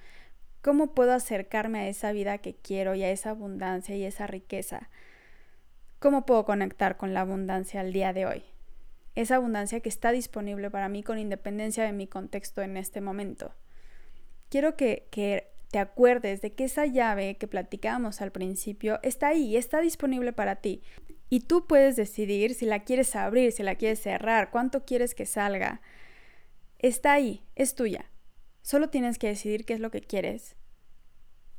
A: ¿Cómo puedo acercarme a esa vida que quiero y a esa abundancia y esa riqueza? ¿Cómo puedo conectar con la abundancia el día de hoy? Esa abundancia que está disponible para mí con independencia de mi contexto en este momento. Quiero que, que te acuerdes de que esa llave que platicábamos al principio está ahí, está disponible para ti. Y tú puedes decidir si la quieres abrir, si la quieres cerrar, cuánto quieres que salga. Está ahí, es tuya. Solo tienes que decidir qué es lo que quieres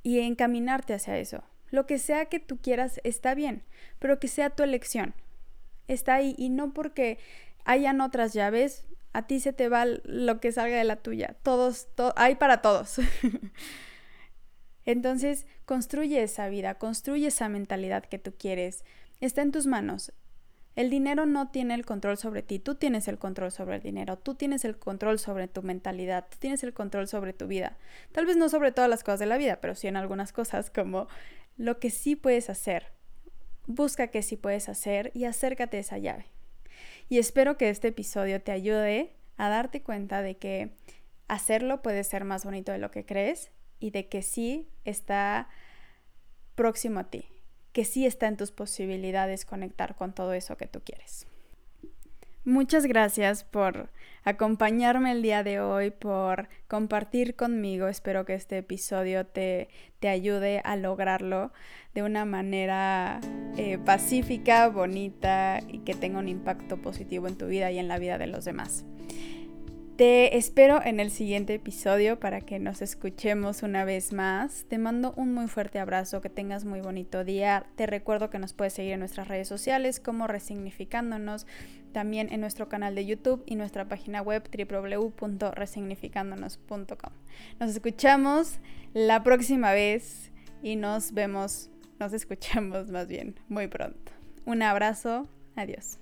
A: y encaminarte hacia eso. Lo que sea que tú quieras está bien, pero que sea tu elección. Está ahí y no porque hayan otras llaves, a ti se te va lo que salga de la tuya. Todos, hay para todos. *laughs* Entonces, construye esa vida, construye esa mentalidad que tú quieres. Está en tus manos. El dinero no tiene el control sobre ti, tú tienes el control sobre el dinero, tú tienes el control sobre tu mentalidad, tú tienes el control sobre tu vida. Tal vez no sobre todas las cosas de la vida, pero sí en algunas cosas como lo que sí puedes hacer. Busca qué sí puedes hacer y acércate a esa llave. Y espero que este episodio te ayude a darte cuenta de que hacerlo puede ser más bonito de lo que crees y de que sí está próximo a ti, que sí está en tus posibilidades conectar con todo eso que tú quieres. Muchas gracias por acompañarme el día de hoy, por compartir conmigo. Espero que este episodio te, te ayude a lograrlo de una manera eh, pacífica, bonita y que tenga un impacto positivo en tu vida y en la vida de los demás. Te espero en el siguiente episodio para que nos escuchemos una vez más. Te mando un muy fuerte abrazo, que tengas muy bonito día. Te recuerdo que nos puedes seguir en nuestras redes sociales como Resignificándonos, también en nuestro canal de YouTube y nuestra página web www.resignificándonos.com. Nos escuchamos la próxima vez y nos vemos, nos escuchamos más bien muy pronto. Un abrazo, adiós.